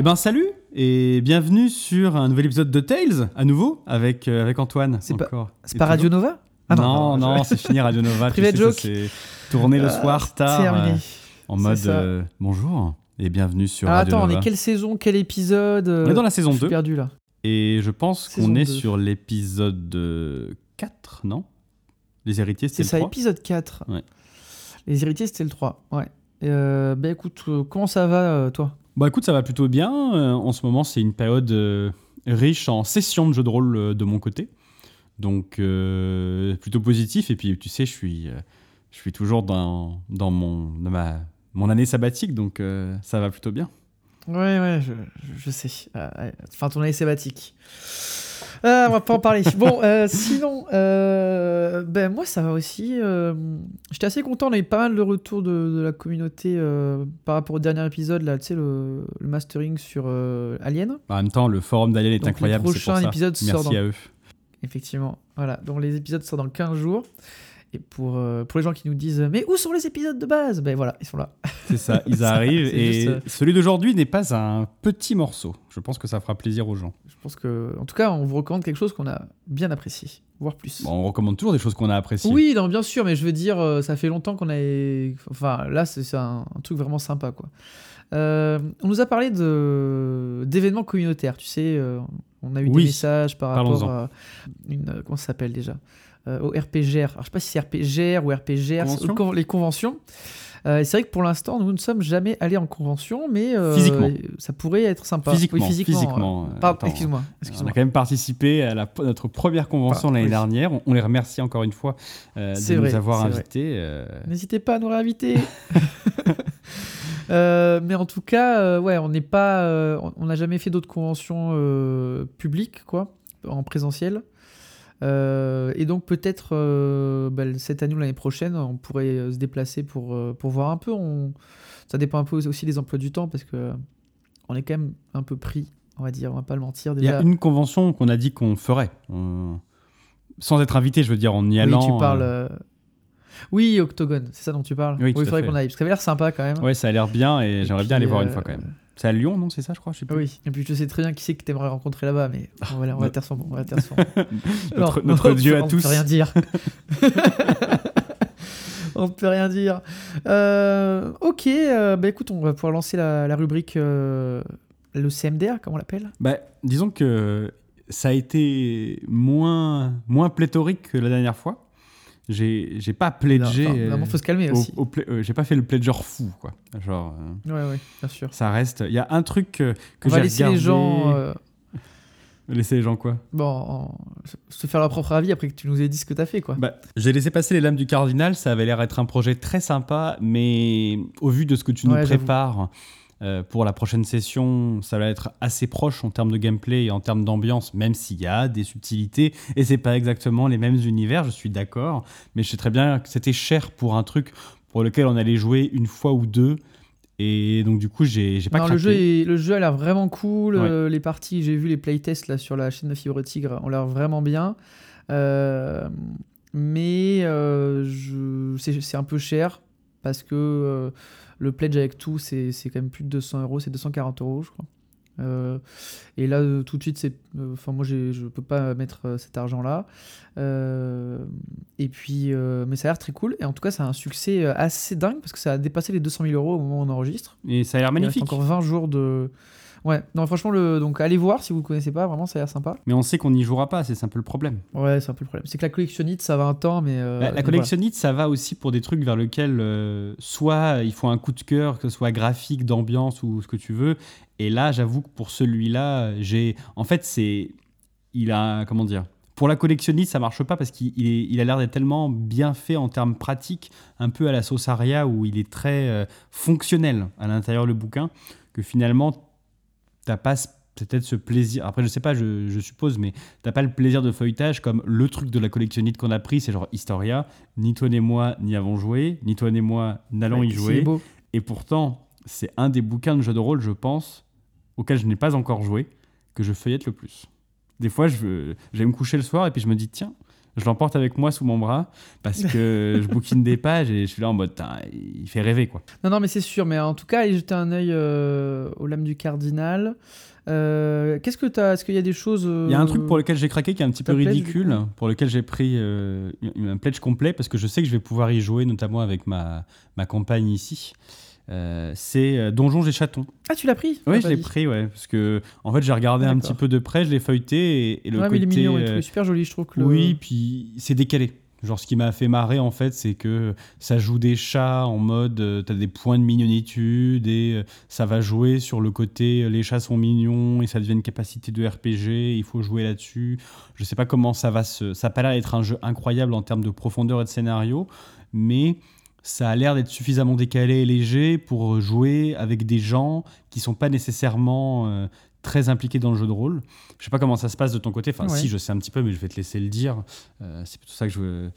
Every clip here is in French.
Eh ben salut et bienvenue sur un nouvel épisode de Tales à nouveau avec euh, avec Antoine. C'est pas-. C'est Radio. Nova Ah non, non, c'est fini Radio Nova. tu Private sais, ça, joke. c'est tourné le Ah, soir tard euh, en C'est mode ça. euh, bonjour et bienvenue sur Alors Radio attends, on Nova. est quelle saison, quel épisode On est dans la saison Je suis 2 perdu là. et je pense qu'on est 2. sur l'épisode euh, 4, non? Les héritiers C'est c'était ça, le 3 épisode 4. Ouais. Les héritiers, c'était le 3. Ouais. Bah écoute, comment ça va toi? Bah écoute, ça va plutôt bien. Euh, en ce moment, c'est une période euh, riche en sessions de jeux de rôle euh, de mon côté. Donc plutôt positif. Et puis tu sais, je suis, je suis toujours dans, dans, mon, dans ma, mon année sabbatique, donc ça va plutôt bien. Ouais, ouais, je, sais. Enfin, ton année sabbatique. Ah, on va pas en parler. Bon, euh, sinon, euh, ben moi ça va aussi. euh, J'étais assez content. On a eu pas mal de retours de, de la communauté euh, par rapport au dernier épisode là. Tu sais le, le mastering sur euh, Alien. En même temps, le forum d'Alien est Donc, les incroyable. c'est pour prochains ça. épisodes sortent Merci dans- à eux. Effectivement. Voilà. Donc les épisodes sortent dans 15 jours. Et pour, euh, pour les gens qui nous disent Mais où sont les épisodes de base? Ben voilà, ils sont là. C'est ça, ils arrivent. et juste, euh, celui d'aujourd'hui n'est pas un petit morceau. Je pense que ça fera plaisir aux gens. Je pense que, en tout cas, on vous recommande quelque chose qu'on a bien apprécié, voire plus. Bon, on recommande toujours des choses qu'on a appréciées. Oui, non, bien sûr, mais je veux dire, euh, ça fait longtemps qu'on a. Enfin, là, c'est un, un truc vraiment sympa, quoi. Euh, on nous a parlé d'événements communautaires, tu sais. euh, on a eu Oui, des messages par rapport à une. Comment ça s'appelle déjà? Euh, Au RPGR. Alors, je sais pas si c'est RPGR ou RPGR, c'est- Convention con- les conventions. Euh, c'est vrai que pour l'instant, nous ne sommes jamais allés en convention, mais euh, Physiquement. ça pourrait être sympa. Physiquement, Oui, physiquement. physiquement, euh, pardon, attends, excuse-moi. On excuse-moi. a quand même participé à la- notre première convention l'année oui. dernière. On, on les remercie encore une fois euh, de C'est nous vrai, avoir c'est vrai. invités. euh, N'hésitez pas à nous réinviter. Euh, mais en tout cas, euh, ouais, on n'est pas, euh, on- on n'a jamais fait d'autres conventions euh, publiques, quoi, en présentiel. Euh, et donc peut-être euh, bah, cette année ou l'année prochaine, on pourrait euh, se déplacer pour, pour voir un peu. On... Ça dépend un peu aussi des emplois du temps parce que on est quand même un peu pris, on va dire, on va pas le mentir Il y a déjà. une convention qu'on a dit qu'on ferait. On- Sans être invité, je veux dire, en y oui, allant. tu parles. euh, Oui, Octogone, c'est ça dont tu parles. Oui, tout il faudrait qu'on aille parce que ça avait l'air sympa quand même. Ouais, ça a l'air bien et, Et j'aimerais bien aller voir une fois quand même. C'est à Lyon, non C'est ça, je crois je sais plus. Oui, et puis je sais très bien qui c'est que tu aimerais rencontrer là-bas, mais on va, on va taire son. On va taire son. Notre, notre on Dieu peut- à on tous. peut rien dire. on ne peut rien dire. Euh, ok, euh, bah écoute, on va pouvoir lancer la, la rubrique euh, le CMDR, comment on l'appelle? Bah, disons que ça a été moins, moins pléthorique que la dernière fois. J'ai j'ai pas pledgé. Enfin, euh, Vraiment, faut se calmer au- aussi. euh, j'ai pas fait le pledger fou, quoi. Genre, euh, Ouais, ouais, bien sûr. ça reste. Il y a un truc que, que on va j'ai laisser regardé. les gens, euh, Laisser les gens quoi? bon, en- se faire leur propre avis après que tu nous aies dit ce que tu as fait, quoi. Bah, j'ai laissé passer les lames du cardinal, ça avait l'air d'être un projet très sympa, mais au vu de ce que tu nous Ouais, prépares euh, pour la prochaine session, ça va être assez proche en termes de gameplay et en termes d'ambiance, même s'il y a des subtilités, et c'est pas exactement les mêmes univers, je suis d'accord, mais je sais très bien que c'était cher pour un truc pour lequel on allait jouer une fois ou deux, et donc du coup j'ai pas Non, craqué. le, jeu est- le jeu a l'air vraiment cool. Ouais. euh, les parties, j'ai vu les playtests là, sur la chaîne de Fibre Tigre, ont l'air vraiment bien. Euh, mais euh, c'est c'est un peu cher parce que euh, le pledge avec tout, c'est quand même plus de 200 euros, c'est 240 euros, je crois. Euh, et là, euh, tout de suite, c'est. Enfin, moi, je peux pas mettre euh, cet argent-là. Euh, et puis, euh, mais ça a l'air très cool. Et en tout cas, ça a un succès euh, assez dingue parce que ça a dépassé les 200 000 euros au moment où on enregistre. Et ça a l'air Il reste magnifique. encore 20 jours de. Ouais, non, franchement, le... donc allez voir si vous ne connaissez pas, vraiment, ça a l'air sympa. Mais on sait qu'on n'y jouera pas, c'est un peu le problème. Ouais, c'est un peu le problème. C'est que la collectionnite, ça va un temps, mais. euh, Bah, la mais collectionnite, ça va aussi pour des trucs vers lesquels euh, soit il faut un coup de cœur, que ce soit graphique, d'ambiance ou ce que tu veux. Et là, j'avoue que pour celui-là, j'ai. En fait, c'est. Il a. Comment dire Pour la collectionnite, ça marche pas parce qu'il il a l'air d'être tellement bien fait en termes pratiques, un peu à la sauce Aria où il est très euh, fonctionnel à l'intérieur le bouquin, que finalement, t'as pas peut-être ce plaisir. Après, je sais pas, je, je suppose, mais t'as pas le plaisir de feuilletage comme le truc de la collectionnite qu'on a pris, c'est genre Historia. Ni toi ni moi n'y avons joué, ni toi ni moi n'allons Ouais, y jouer. beau. Et pourtant, c'est un des bouquins de jeux de rôle, je pense, auquel je n'ai pas encore joué, que je feuillette le plus. Des fois, je j'aime me coucher le soir et puis je me dis, tiens, je l'emporte avec moi sous mon bras parce que je bouquine des pages et je suis là en mode, il fait rêver quoi. Non, non, mais c'est sûr. Mais en tout cas, allez jeter un œil euh, aux lames du cardinal. Euh, Qu'est-ce que tu as Est-ce qu'il y a des choses. euh, Il y a un truc pour lequel j'ai craqué qui est un petit peu pledge, ridicule, pour lequel j'ai pris euh, un pledge complet parce que je sais que je vais pouvoir y jouer, notamment avec ma, ma compagne ici. Euh, c'est euh, Donjons et Chatons. Ah, tu l'as pris? Oui, Ah, je l'ai pris, ouais, parce que en fait j'ai regardé un petit peu de près, je l'ai feuilleté et, et le Ouais, mais il est côté, mignon et tout. euh, super joli, je trouve. Que le- oui, puis c'est décalé. Genre, ce qui m'a fait marrer, en fait, c'est que ça joue des chats en mode euh, t'as des points de mignonitude et euh, ça va jouer sur le côté euh, les chats sont mignons et ça devient une capacité de RPG, il faut jouer là-dessus. Je sais pas comment ça va se. Ça a pas l'air d'être un jeu incroyable en termes de profondeur et de scénario, mais ça a l'air d'être suffisamment décalé et léger pour jouer avec des gens qui sont pas nécessairement euh, très impliqués dans le jeu de rôle. Je sais pas comment ça se passe de ton côté. Enfin, Ouais. si, je sais un petit peu, mais je vais te laisser le dire. Euh, c'est plutôt ça que je veux.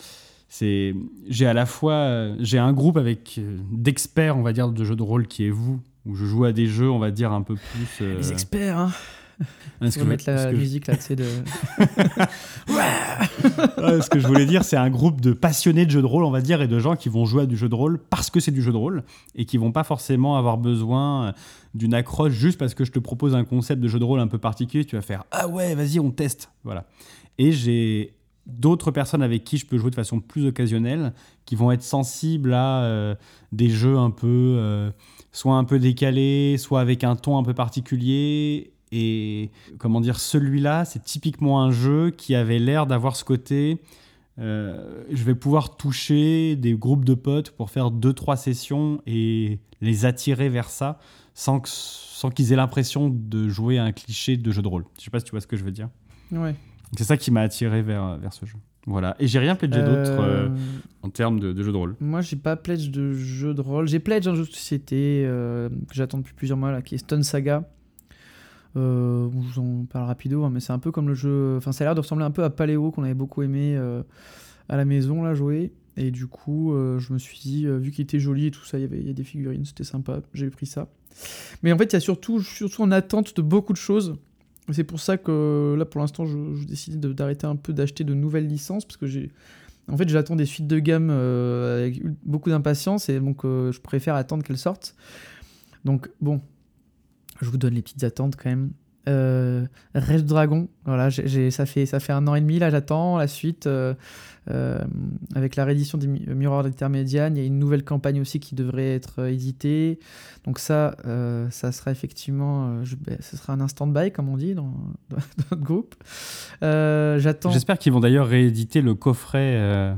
C'est, j'ai à la fois, euh, j'ai un groupe avec euh, d'experts, on va dire, de jeux de rôle qui est vous, où je joue à des jeux, on va dire un peu plus. euh, Les experts, hein. Ce On que va je- mettre la ce je- musique là, tu sais, de. Ouais, ce que je voulais dire, c'est un groupe de passionnés de jeux de rôle, on va dire, et de gens qui vont jouer à du jeu de rôle parce que c'est du jeu de rôle et qui vont pas forcément avoir besoin euh, d'une accroche juste parce que je te propose un concept de jeu de rôle un peu particulier. Tu vas faire ah ouais, vas-y, on teste, voilà. Et j'ai d'autres personnes avec qui je peux jouer de façon plus occasionnelle, qui vont être sensibles à euh, des jeux un peu, euh, soit un peu décalés, soit avec un ton un peu particulier. Et comment dire, celui-là, c'est typiquement un jeu qui avait l'air d'avoir ce côté. euh, je vais pouvoir toucher des groupes de potes pour faire deux trois sessions et les attirer vers ça sans que- sans qu'ils aient l'impression de jouer à un cliché de jeu de rôle. Je sais pas si tu vois ce que je veux dire. Ouais. C'est ça qui m'a attiré vers, vers ce jeu. Voilà. Et j'ai rien pledgé d'autre euh, en termes de, de jeu de rôle. Moi, j'ai pas pledge de jeu de rôle. J'ai pledge un jeu de société euh, que j'attends depuis plusieurs mois, là, qui est Stone Saga. Euh, je vous en parle rapido, hein, mais c'est un peu comme le jeu. Enfin, ça a l'air de ressembler un peu à Paléo qu'on avait beaucoup aimé euh, à la maison, là, jouer. Et du coup, euh, je me suis dit, euh, vu qu'il était joli et tout ça, il y avait des figurines, c'était sympa, j'ai pris ça. Mais en fait, il y a surtout, surtout en attente de beaucoup de choses. C'est pour ça que là, pour l'instant, je, je décide de- d'arrêter un peu d'acheter de nouvelles licences parce que j'ai. En fait, j'attends des suites de gamme euh, avec beaucoup d'impatience et donc euh, je préfère attendre qu'elles sortent. Donc, bon, je vous donne les petites attentes quand même. Euh, Dragon, voilà, ça, fait, ça fait un an et demi, là j'attends la suite. euh, euh, avec la réédition des Mi- Mirror Intermédiane, il y a une nouvelle campagne aussi qui devrait être euh, éditée. Donc ça, euh, ça sera effectivement, euh, ben, ce sera un instant by comme on dit dans, dans notre groupe. Euh, j'attends. J'espère qu'ils vont d'ailleurs rééditer le coffret euh,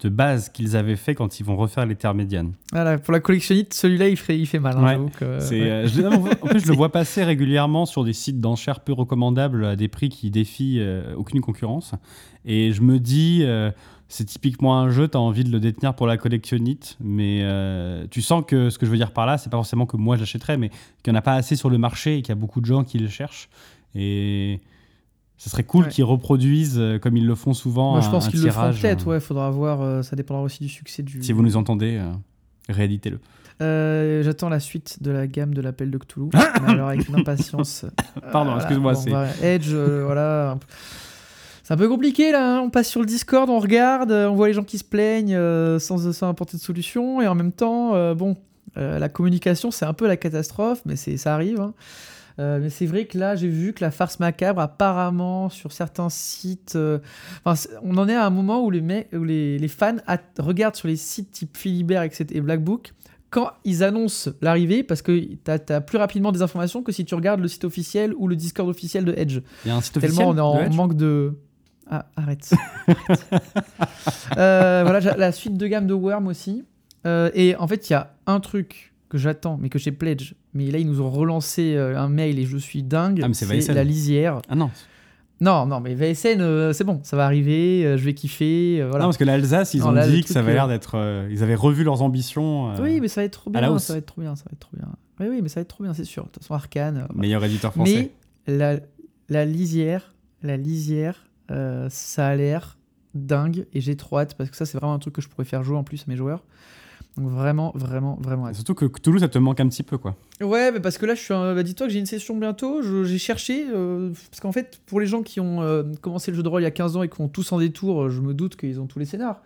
de base qu'ils avaient fait quand ils vont refaire les terres médianes. Voilà, pour la collectionnite, celui-là il fait, il fait mal. hein, Ouais, j'avoue que- C'est, ouais. euh, je, non, en plus, je le vois passer régulièrement sur des sites d'enchères peu recommandables à des prix qui défient euh, aucune concurrence. Et je me dis, euh, c'est typiquement un jeu, tu as envie de le détenir pour la collectionnite, mais euh, tu sens que ce que je veux dire par là, c'est pas forcément que moi j'achèterais, mais qu'il n'y en a pas assez sur le marché et qu'il y a beaucoup de gens qui le cherchent. Et ce serait cool Ouais. qu'ils reproduisent, euh, comme ils le font souvent, Moi, je pense qu'ils le feront peut-être, euh, ouais, faudra voir, euh, ça dépendra aussi du succès du. Si vous nous entendez, euh, rééditez-le. Euh, J'attends la suite de la gamme de l'appel de Cthulhu. mais alors avec une impatience. Pardon, excuse-moi, c'est- bah, Edge, euh, voilà. C'est un peu compliqué là, hein. on passe sur le Discord, on regarde, on voit les gens qui se plaignent euh, sans, sans apporter de solution, et en même temps, euh, bon, euh, la communication c'est un peu la catastrophe, mais c'est ça arrive. hein. Euh, mais c'est vrai que là, j'ai vu que la farce macabre, apparemment, sur certains sites, euh, on en est à un moment où les, mecs, où les, les fans regardent sur les sites type Philibert etc., et Black Book quand ils annoncent l'arrivée, parce que tu as, plus rapidement des informations que si tu regardes le site officiel ou le Discord officiel de Edge. Il y a un site Tellement on est en de manque de. Ah, arrête. Arrête. Euh, voilà, la suite de gamme de Worm aussi. Euh, et en fait, il y a un truc que j'attends, mais que j'ai pledge. Mais là, ils nous ont relancé euh, un mail et je suis dingue. Ah, mais c'est VSN. la lisière. Ah non. Non, non, mais VSN, euh, c'est bon, ça va arriver, euh, je vais kiffer. euh, voilà. Non, parce que l'Alsace, ils Non, ont là, dit que ça avait l'air d'être. ils avaient revu leurs ambitions. Oui, mais ça va être trop bien, ça va être trop bien, ça va être trop bien. Oui, oui, mais ça va être trop bien, c'est sûr. De toute façon, Arcane. euh, Meilleur éditeur français. Mais la, la lisière, la lisière, ça a l'air dingue et j'ai trop hâte parce que ça c'est vraiment un truc que je pourrais faire jouer en plus à mes joueurs. Donc vraiment, vraiment, vraiment Et surtout que Toulouse, ça te manque un petit peu, quoi. Ouais, mais parce que là, je suis. un- bah, dis-toi que j'ai une session bientôt. je- J'ai cherché. euh, parce qu'en fait, pour les gens qui ont euh, commencé le jeu de rôle il y a 15 ans et qui ont tous en détour, euh, je me doute qu'ils ont tous les scénars.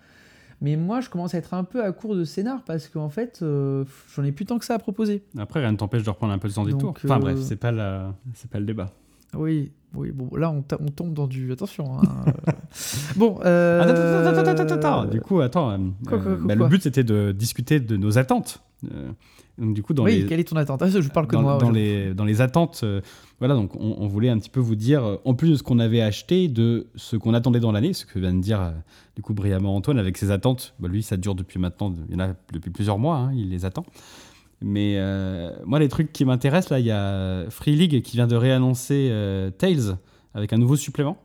Mais moi, je commence à être un peu à court de scénar parce qu'en fait, euh, j'en ai plus tant que ça à proposer. Après, rien ne t'empêche de reprendre un peu de Donc, tours. Enfin euh, bref, c'est pas, la... c'est pas le débat. Oui, oui, bon, là, on, tombe dans du. Attention. hein, euh. bon. Euh... Attends, attends, attends, attends, attends. Du coup, attends. euh, Quoi, quoi, quoi, bah, le but, c'était de discuter de nos attentes. Donc, du coup, dans oui, les... quelle est ton attente? Ah, Je parle que dans, de moi. dans les, dans les attentes, voilà, donc on, on voulait un petit peu vous dire, en plus de ce qu'on avait acheté, de ce qu'on attendait dans l'année, ce que vient de dire du coup brillamment Antoine avec ses attentes. Bah, lui, ça dure depuis maintenant, il y en a depuis plusieurs mois, hein, il les attend. Mais euh, moi, les trucs qui m'intéressent, là, il y a Free League qui vient de réannoncer euh, Tales avec un nouveau supplément.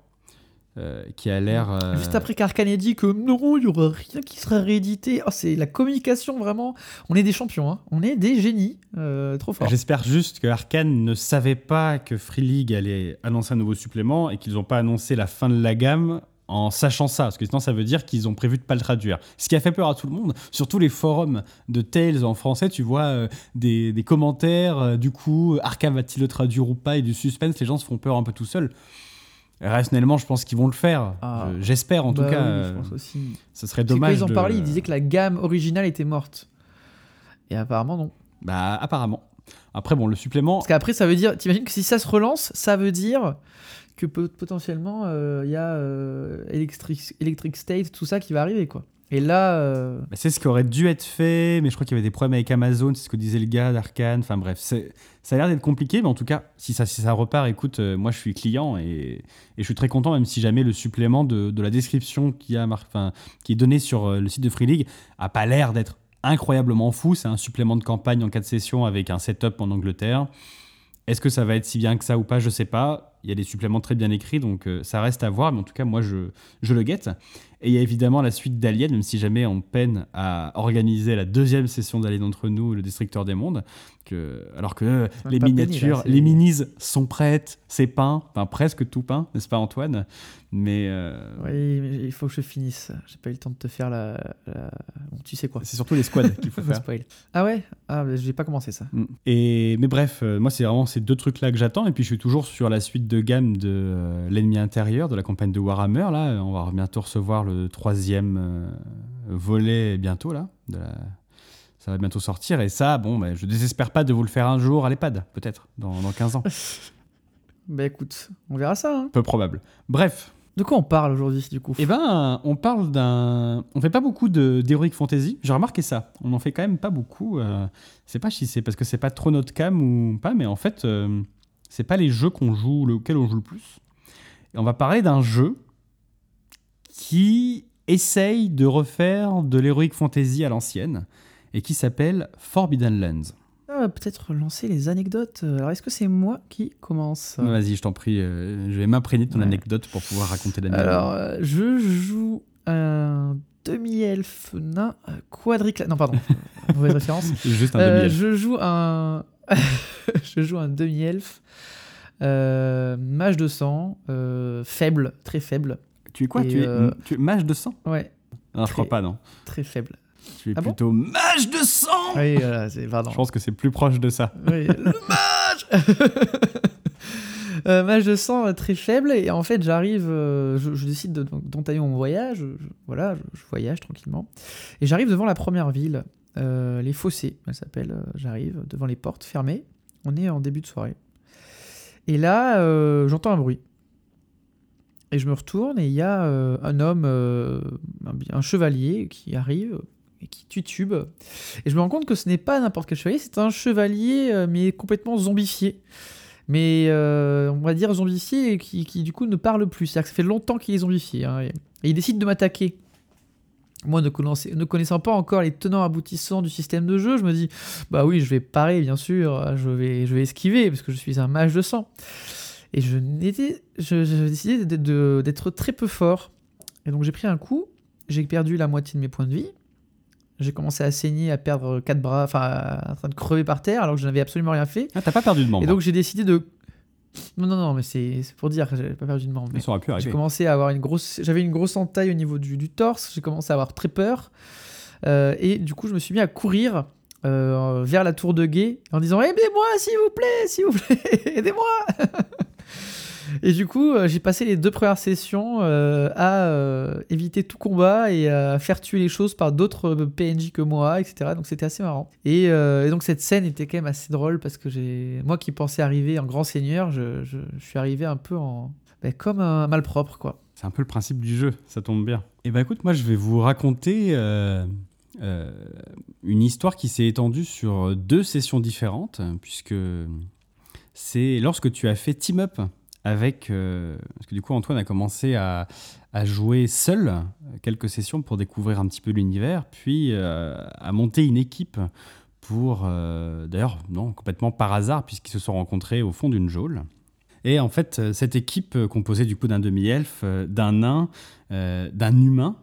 euh, qui a l'air. Juste après qu'Arkane ait dit que non, il y aura rien qui sera réédité. Oh, c'est la communication vraiment. On est des champions, hein. on est des génies. Trop fort. J'espère juste que Arkane ne savait pas que Free League allait annoncer un nouveau supplément et qu'ils n'ont pas annoncé la fin de la gamme en sachant ça, parce que sinon ça veut dire qu'ils ont prévu de pas le traduire. Ce qui a fait peur à tout le monde, surtout les forums de Tales en français, tu vois euh, des, des commentaires, euh, du coup, Arkane va-t-il le traduire ou pas, et du suspense, les gens se font peur un peu tout seuls. Rationnellement, je pense qu'ils vont le faire. Ah. Je- J'espère en Bah tout cas. oui, euh, je pense aussi. ce serait C'est quand dommage. ils en de- parlaient, ils disaient que la gamme originale était morte. Et apparemment non. Bah, apparemment. Après, bon, le supplément. Parce qu'après, ça veut dire, t'imagines que si ça se relance, ça veut dire que potentiellement euh, il y a euh, Electric, Electric State, tout ça qui va arriver quoi. Et là, euh, c'est ce qui aurait dû être fait, mais je crois qu'il y avait des problèmes avec Amazon, c'est ce que disait le gars d'Arkane. Enfin bref, ça a l'air d'être compliqué, mais en tout cas, si ça, si ça repart, écoute, euh, moi je suis client et, je suis très content, même si jamais le supplément de, la description qui, est donné sur euh, le site de Free League a pas l'air d'être incroyablement fou. C'est un supplément de campagne en cas de session avec un setup en Angleterre. Est-ce que ça va être si bien que ça ou pas? Je sais pas. Il y a des suppléments très bien écrits, donc euh, ça reste à voir. Mais en tout cas, moi, je, le guette. Et il y a évidemment la suite d'Alien, même si jamais on peine à organiser la deuxième session d'Alien entre nous, le Destructeur des mondes. Que, alors que les miniatures, là, c'est- les minis sont prêtes, c'est peint, enfin presque tout peint, n'est-ce pas Antoine? Mais euh, oui, mais il faut que je finisse. J'ai pas eu le temps de te faire la. la- Bon, tu sais quoi. c'est surtout les squads qu'il faut faire. spoil. Ah ouais? Ah, j'ai pas commencé ça. Mm. Et, mais bref, euh, moi, c'est vraiment ces deux trucs-là que j'attends. Et puis, je suis toujours sur la suite de gamme de euh, l'ennemi intérieur, de la campagne de Warhammer. Là, on va bientôt recevoir le troisième volet, bientôt, là. de la- Ça va bientôt sortir. Et ça, bon, bah, je désespère pas de vous le faire un jour à l'EHPAD, peut-être, dans, dans 15 ans. Bah écoute, on verra ça. hein. Peu probable. Bref. De quoi on parle aujourd'hui du coup? Eh ben, on parle d'un. On fait pas beaucoup de- d'heroic fantasy. J'ai remarqué ça. On en fait quand même pas beaucoup. Euh, c'est pas si c'est parce que c'est pas trop notre cam ou pas, mais en fait, euh, c'est pas les jeux qu'on joue, lequel on joue le plus. Et on va parler d'un jeu qui essaye de refaire de l'heroic fantasy à l'ancienne et qui s'appelle Forbidden Lands. Ah, Peut-être lancer les anecdotes. Alors est-ce que c'est moi qui commence? Vas-y, je t'en prie, euh, je vais m'imprégner de ton Ouais. anecdote pour pouvoir raconter la mienne. Alors, euh, je joue un demi-elfe nain quadricla... Non, pardon, mauvaise référence. Juste un Euh, demi je joue un... je joue un demi-elfe, mage de sang, faible, très faible. Tu es quoi? Et, tu, es, tu es mage de sang? Ouais, Non, je crois très- pas, non. très faible. Tu es Ah bon plutôt mage de sang. Oui, voilà, c'est... Pardon. Je pense que c'est plus proche de ça. Oui, le mage. Euh, Mage de sang euh, très faible et en fait j'arrive, euh, je, je décide de- d'entamer mon voyage, je- voilà, je, je voyage tranquillement et j'arrive devant la première ville, euh, les Fossés, elle s'appelle, euh, j'arrive devant les portes fermées, on est en début de soirée. Et là euh, j'entends un bruit. Et je me retourne et il y a euh, un homme, euh, un, un chevalier qui arrive qui titube et je me rends compte que ce n'est pas n'importe quel chevalier, c'est un chevalier, euh, mais complètement zombifié. Mais euh, on va dire zombifié et qui, du coup ne parle plus. C'est-à-dire que ça fait longtemps qu'il est zombifié. hein, et, il décide de m'attaquer. Moi, ne, connaissant- pas encore les tenants aboutissants du système de jeu, je me dis bah oui, je vais parer, bien sûr, je vais, je vais esquiver parce que je suis un mage de sang. Et je n'étais, je- décidé d'être très peu fort. Et donc j'ai pris un coup, j'ai perdu la moitié de mes points de vie. J'ai commencé à saigner, à perdre quatre bras, enfin, à- en train de crever par terre, alors que je n'avais absolument rien fait. Ah, t'as pas perdu de membre. Et donc j'ai décidé de. Non, non, non, mais c'est pour dire que j'avais pas perdu de membre. mais ça pu J'ai commencé à avoir une grosse. J'avais une grosse entaille au niveau du, du torse, j'ai commencé à avoir très peur. Euh, et du coup, je me suis mis à courir euh, vers la tour de guet en disant Aidez-moi, s'il vous plaît, s'il vous plaît, aidez-moi Et du coup, euh, j'ai passé les deux premières sessions euh, à euh, éviter tout combat et à faire tuer les choses par d'autres PNJ que moi, etc. Donc c'était assez marrant. Et, donc cette scène était quand même assez drôle parce que j'ai, moi qui pensais arriver en grand seigneur, je, suis arrivé un peu en, ben, comme un malpropre, quoi. C'est un peu le principe du jeu, ça tombe bien. Et bah écoute, moi je vais vous raconter une histoire qui s'est étendue sur deux sessions différentes, puisque c'est lorsque tu as fait team up avec... euh, parce que du coup Antoine a commencé à, jouer seul euh, quelques sessions pour découvrir un petit peu l'univers, puis euh, à monter une équipe pour... euh, D'ailleurs, non, complètement par hasard, puisqu'ils se sont rencontrés au fond d'une geôle. Et en fait, cette équipe composée du coup d'un demi-elfe, d'un nain, d'un humain,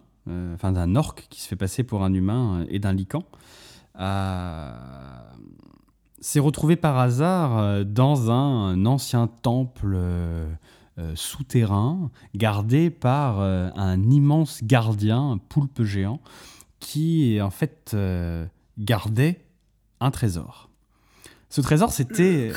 enfin d'un orc qui se fait passer pour un humain et d'un lycan, a- s'est retrouvé par hasard euh, dans un ancien temple euh, euh, souterrain gardé par un immense gardien, un poulpe géant, qui en fait gardait un trésor. Ce trésor, c'était...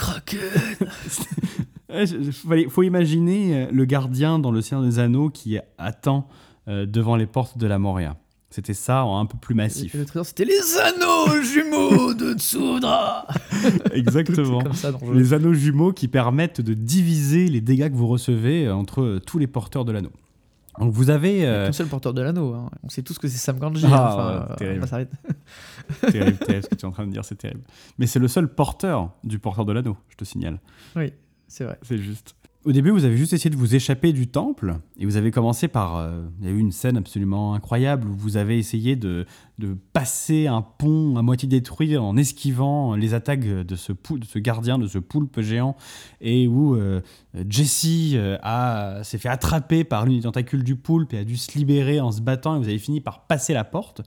Il faut, imaginer le gardien dans le Seigneur des Anneaux qui attend devant les portes de la Moria. C'était ça en un peu plus massif. Le trésor, c'était les anneaux jumeaux de Tsudra Exactement. Ça le. Les anneaux jumeaux qui permettent de diviser les dégâts que vous recevez euh, entre euh, tous les porteurs de l'anneau. Donc vous avez... Euh, seul porteur de l'anneau. hein. On sait tous que c'est Sam Ganji. Ah, hein. Enfin, euh, terrible. on va terrible, terrible, ce que tu es en train de dire, c'est terrible. Mais c'est le seul porteur du porteur de l'anneau, je te signale. Oui, c'est vrai. C'est juste. Au début, vous avez juste essayé de vous échapper du temple et vous avez commencé par. euh, il y a eu une scène absolument incroyable où vous avez essayé de, de passer un pont à moitié détruit en esquivant les attaques de ce, de ce gardien, de ce poulpe géant et où euh, Jesse euh, s'est fait attraper par l'une des tentacules du poulpe et a dû se libérer en se battant et vous avez fini par passer la porte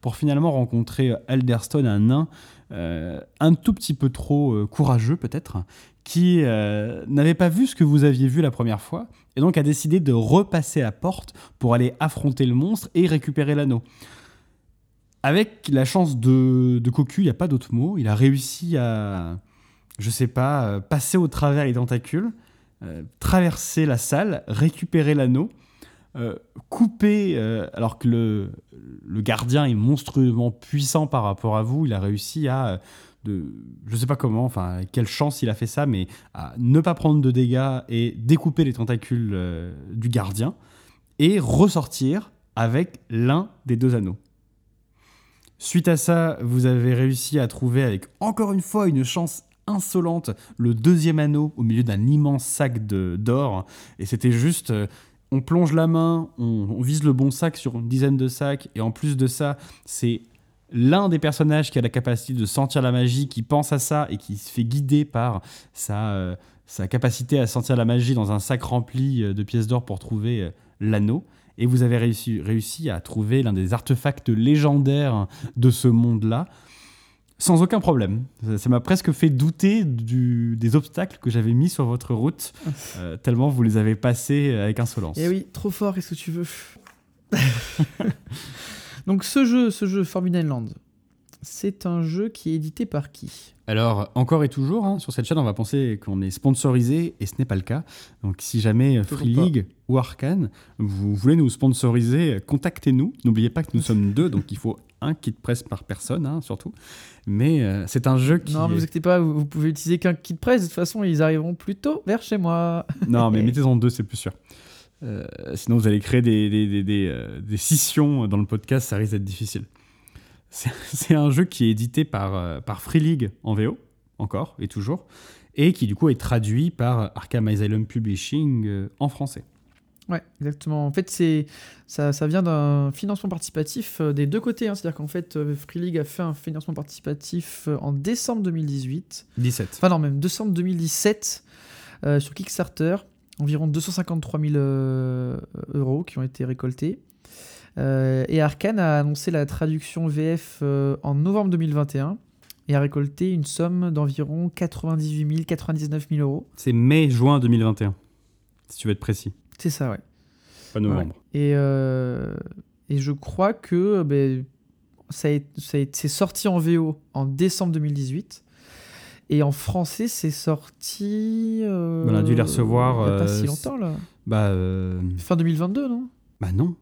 pour finalement rencontrer Alderstone, un nain euh, un tout petit peu trop courageux peut-être qui euh, n'avait pas vu ce que vous aviez vu la première fois, et donc a décidé de repasser la porte pour aller affronter le monstre et récupérer l'anneau. Avec la chance de, de Cocu, il n'y a pas d'autre mot, il a réussi à, je sais pas, euh, passer au travers les tentacules, euh, traverser la salle, récupérer l'anneau, couper, alors que le gardien est monstrueusement puissant par rapport à vous, il a réussi à... de, je sais pas comment, enfin quelle chance il a fait ça, mais à ne pas prendre de dégâts et découper les tentacules euh, du gardien et ressortir avec l'un des deux anneaux. Suite à ça, vous avez réussi à trouver avec encore une fois une chance insolente le deuxième anneau au milieu d'un immense sac d'or et c'était juste euh, on plonge la main, on, on vise le bon sac sur une dizaine de sacs et en plus de ça, c'est l'un des personnages qui a la capacité de sentir la magie, qui pense à ça et qui se fait guider par sa, euh, sa capacité à sentir la magie dans un sac rempli euh, de pièces d'or pour trouver euh, l'anneau. Et vous avez réussi, réussi à trouver l'un des artefacts légendaires de ce monde-là, sans aucun problème. Ça- Ça m'a presque fait douter du- des obstacles que j'avais mis sur votre route, euh, tellement vous les avez passés avec insolence. Eh oui, trop fort, qu'est-ce que tu veux? Donc ce jeu, ce jeu Forbidden Land, c'est un jeu qui est édité par qui? Alors, encore et toujours, hein, sur cette chaîne, on va penser qu'on est sponsorisé, et ce n'est pas le cas. Donc, si jamais euh, Free pas. League ou Arkane, vous voulez nous sponsoriser, euh, contactez-nous. N'oubliez pas que nous sommes deux, donc il faut un kit presse par personne, hein, surtout. Mais euh, c'est un jeu qui... Non, ne vous inquiétez pas, vous, vous pouvez utiliser qu'un kit presse, de toute façon, ils arriveront plutôt vers chez moi. Non, mais mettez-en deux, c'est plus sûr. Euh, sinon, vous allez créer des, des, des, des, euh, des scissions dans le podcast, ça risque d'être difficile. C'est un jeu qui est édité par, euh, par Free League en VO, encore et toujours, et qui du coup est traduit par Arkham Asylum Publishing en français. Ouais, exactement. En fait, c'est ça, ça vient d'un financement participatif des deux côtés. hein. C'est-à-dire qu'en fait, Free League a fait un financement participatif en décembre 2018. 17. Enfin non, même décembre 2017 euh, sur Kickstarter. Environ 253 000 euh, euros qui ont été récoltés. Euh, et Arkane a annoncé la traduction VF euh, en novembre 2021 et a récolté une somme d'environ 98 000, 99 000 euros. C'est mai-juin 2021, si tu veux être précis, C'est ça, ouais. pas novembre. Et, euh, et je crois que ben, ça a- ça a été- c'est sorti en VO en décembre 2018. Et en français, c'est sorti. euh, On a dû les recevoir, Il n'y a pas euh, si longtemps, là. Bah, euh, Fin 2022, non? Bah non,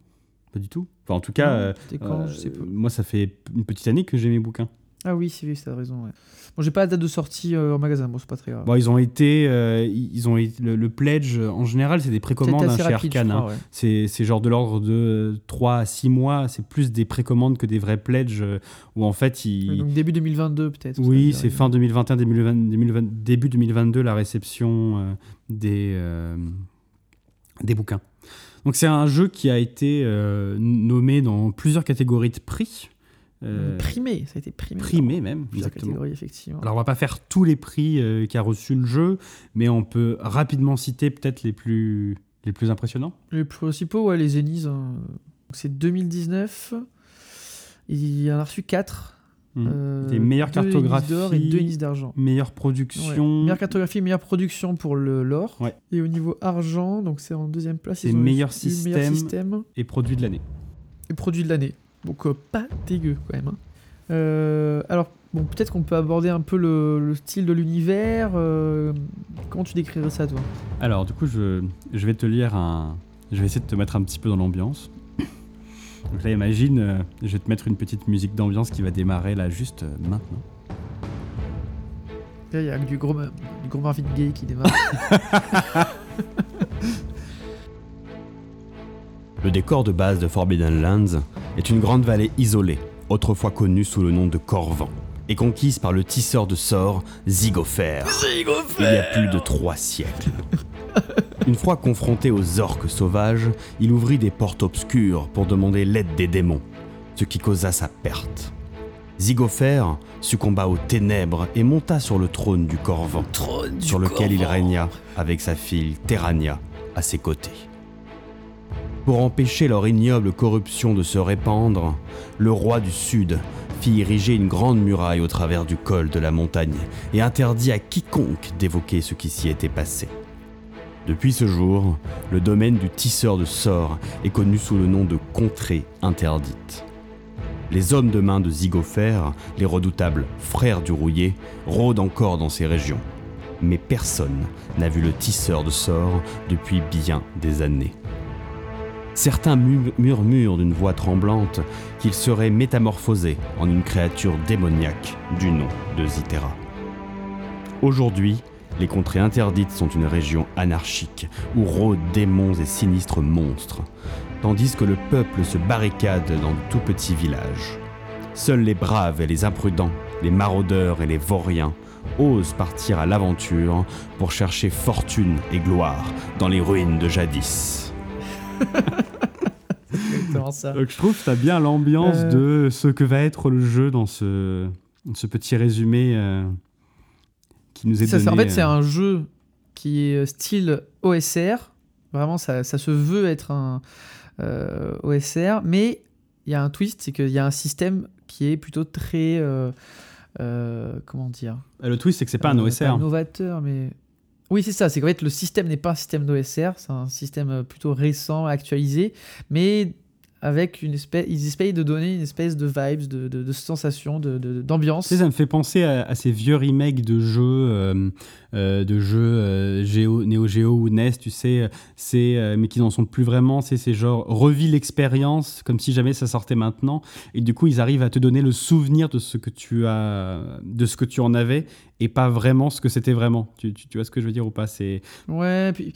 pas du tout. Enfin, en tout cas, quand, je sais pas. moi, ça fait une petite année que j'ai mes bouquins. Ah oui, c'est oui, t'as raison. Ouais. Bon, j'ai pas la date de sortie euh, en magasin, bon, c'est pas très grave. Bon, ils ont été, euh, ils ont été- le, le pledge en général, c'est des précommandes hein, assez chez rapide, je hein. ouais. C'est c'est genre de l'ordre de 3 à 6 mois. C'est plus des précommandes que des vrais pledges euh, où en fait ils. Oui, Donc début 2022, peut-être. ça oui, veut c'est dire. fin 2021, 2020, 2020 début 2022 la réception euh, des euh, des bouquins. Donc c'est un jeu qui a été euh, nommé dans plusieurs catégories de prix. Euh, Primé, ça a été primé. primé même, exactement. effectivement. Alors on va pas faire tous les prix euh, qu'a reçu le jeu, mais on peut rapidement citer peut-être les plus les plus impressionnants. Les principaux, ouais, les Zéniths. hein. C'est 2019. Il en a reçu 4. Mhm. Des meilleures d'or et cartographies. 2 Ennis d'argent. Meilleure Ouais. production, Meilleure cartographie, meilleure production pour le l'or. Ouais. Et au niveau argent, donc c'est en deuxième place. Eu- meilleur eu meilleur système. système et produit de l'année. et produit de l'année. Donc euh, pas dégueu quand même. hein. Euh, alors, bon, peut-être qu'on peut aborder un peu le, le style de l'univers. euh, comment tu décrirais ça, toi? Alors du coup, je, je vais te lire un... Je vais essayer de te mettre un petit peu dans l'ambiance. Donc là, imagine, euh, je vais te mettre une petite musique d'ambiance qui va démarrer là juste euh, maintenant. Là, il y a du gros, du gros Marvin Gaye qui démarre. Le décor de base de Forbidden Lands est une grande vallée isolée, autrefois connue sous le nom de Corvan, et conquise par le tisseur de sorts Zygopher. Il y a plus de trois siècles. Une fois confronté aux orques sauvages, il ouvrit des portes obscures pour demander l'aide des démons, ce qui causa sa perte. Zygopher succomba aux ténèbres et monta sur le trône du Corvan, sur lequel il régna avec sa fille Terrania à ses côtés. Pour empêcher leur ignoble corruption de se répandre, le roi du Sud fit ériger une grande muraille au travers du col de la montagne et interdit à quiconque d'évoquer ce qui s'y était passé. Depuis ce jour, le domaine du tisseur de sorts est connu sous le nom de contrée interdite. Les hommes de main de Zygopher, les redoutables frères du rouillé, rôdent encore dans ces régions. Mais personne n'a vu le tisseur de sorts depuis bien des années. Certains mu- murmurent d'une voix tremblante qu'il serait métamorphosé en une créature démoniaque du nom de Zitera. Aujourd'hui, les contrées interdites sont une région anarchique où rôdent démons et sinistres monstres, tandis que le peuple se barricade dans de tout petits villages. Seuls les braves et les imprudents, les maraudeurs et les vauriens osent partir à l'aventure pour chercher fortune et gloire dans les ruines de jadis. Exactement ça. Donc je trouve que tu as bien l'ambiance Euh. de ce que va être le jeu dans ce, ce petit résumé euh, qui nous est Ça, donné. en fait, c'est euh. un jeu qui est style OSR. Vraiment, ça, ça se veut être un euh, OSR, mais il y a un twist, c'est qu'il y a un système qui est plutôt très. comment dire? Le twist, c'est que c'est pas un OSR. novateur, mais. Oui, c'est ça. C'est qu'en fait, le système n'est pas un système d'OSR, c'est un système euh, plutôt récent, actualisé, mais avec une espèce. Ils essayent de donner une espèce de vibes, de, de, de sensation, de- de- d'ambiance. Ça me fait penser à, à ces vieux remakes de jeux, euh, euh, de jeux euh, Neo Geo ou NES, tu sais, c'est, mais qui n'en sont plus vraiment. C'est, genre revis l'expérience comme si jamais ça sortait maintenant. Et du coup, ils arrivent à te donner le souvenir de ce que tu as, de ce que tu en avais, et pas vraiment ce que c'était vraiment. Tu, tu, tu vois ce que je veux dire ou pas? C'est Ouais, puis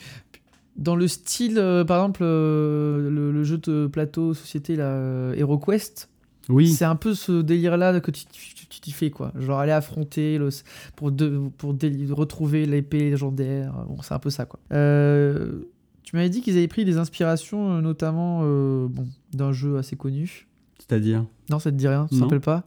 dans le style, euh, par exemple, euh, le, le jeu de plateau société, là, euh, HeroQuest, oui. c'est un peu ce délire-là que tu t'y fais, quoi. Genre aller affronter le, pour, de, pour déli- retrouver l'épée légendaire. Bon, c'est un peu ça, quoi. Euh, tu m'avais dit qu'ils avaient pris des inspirations, notamment bon, d'un jeu assez connu. C'est-à-dire? Non, ça te dit rien, tu te Non. rappelles pas?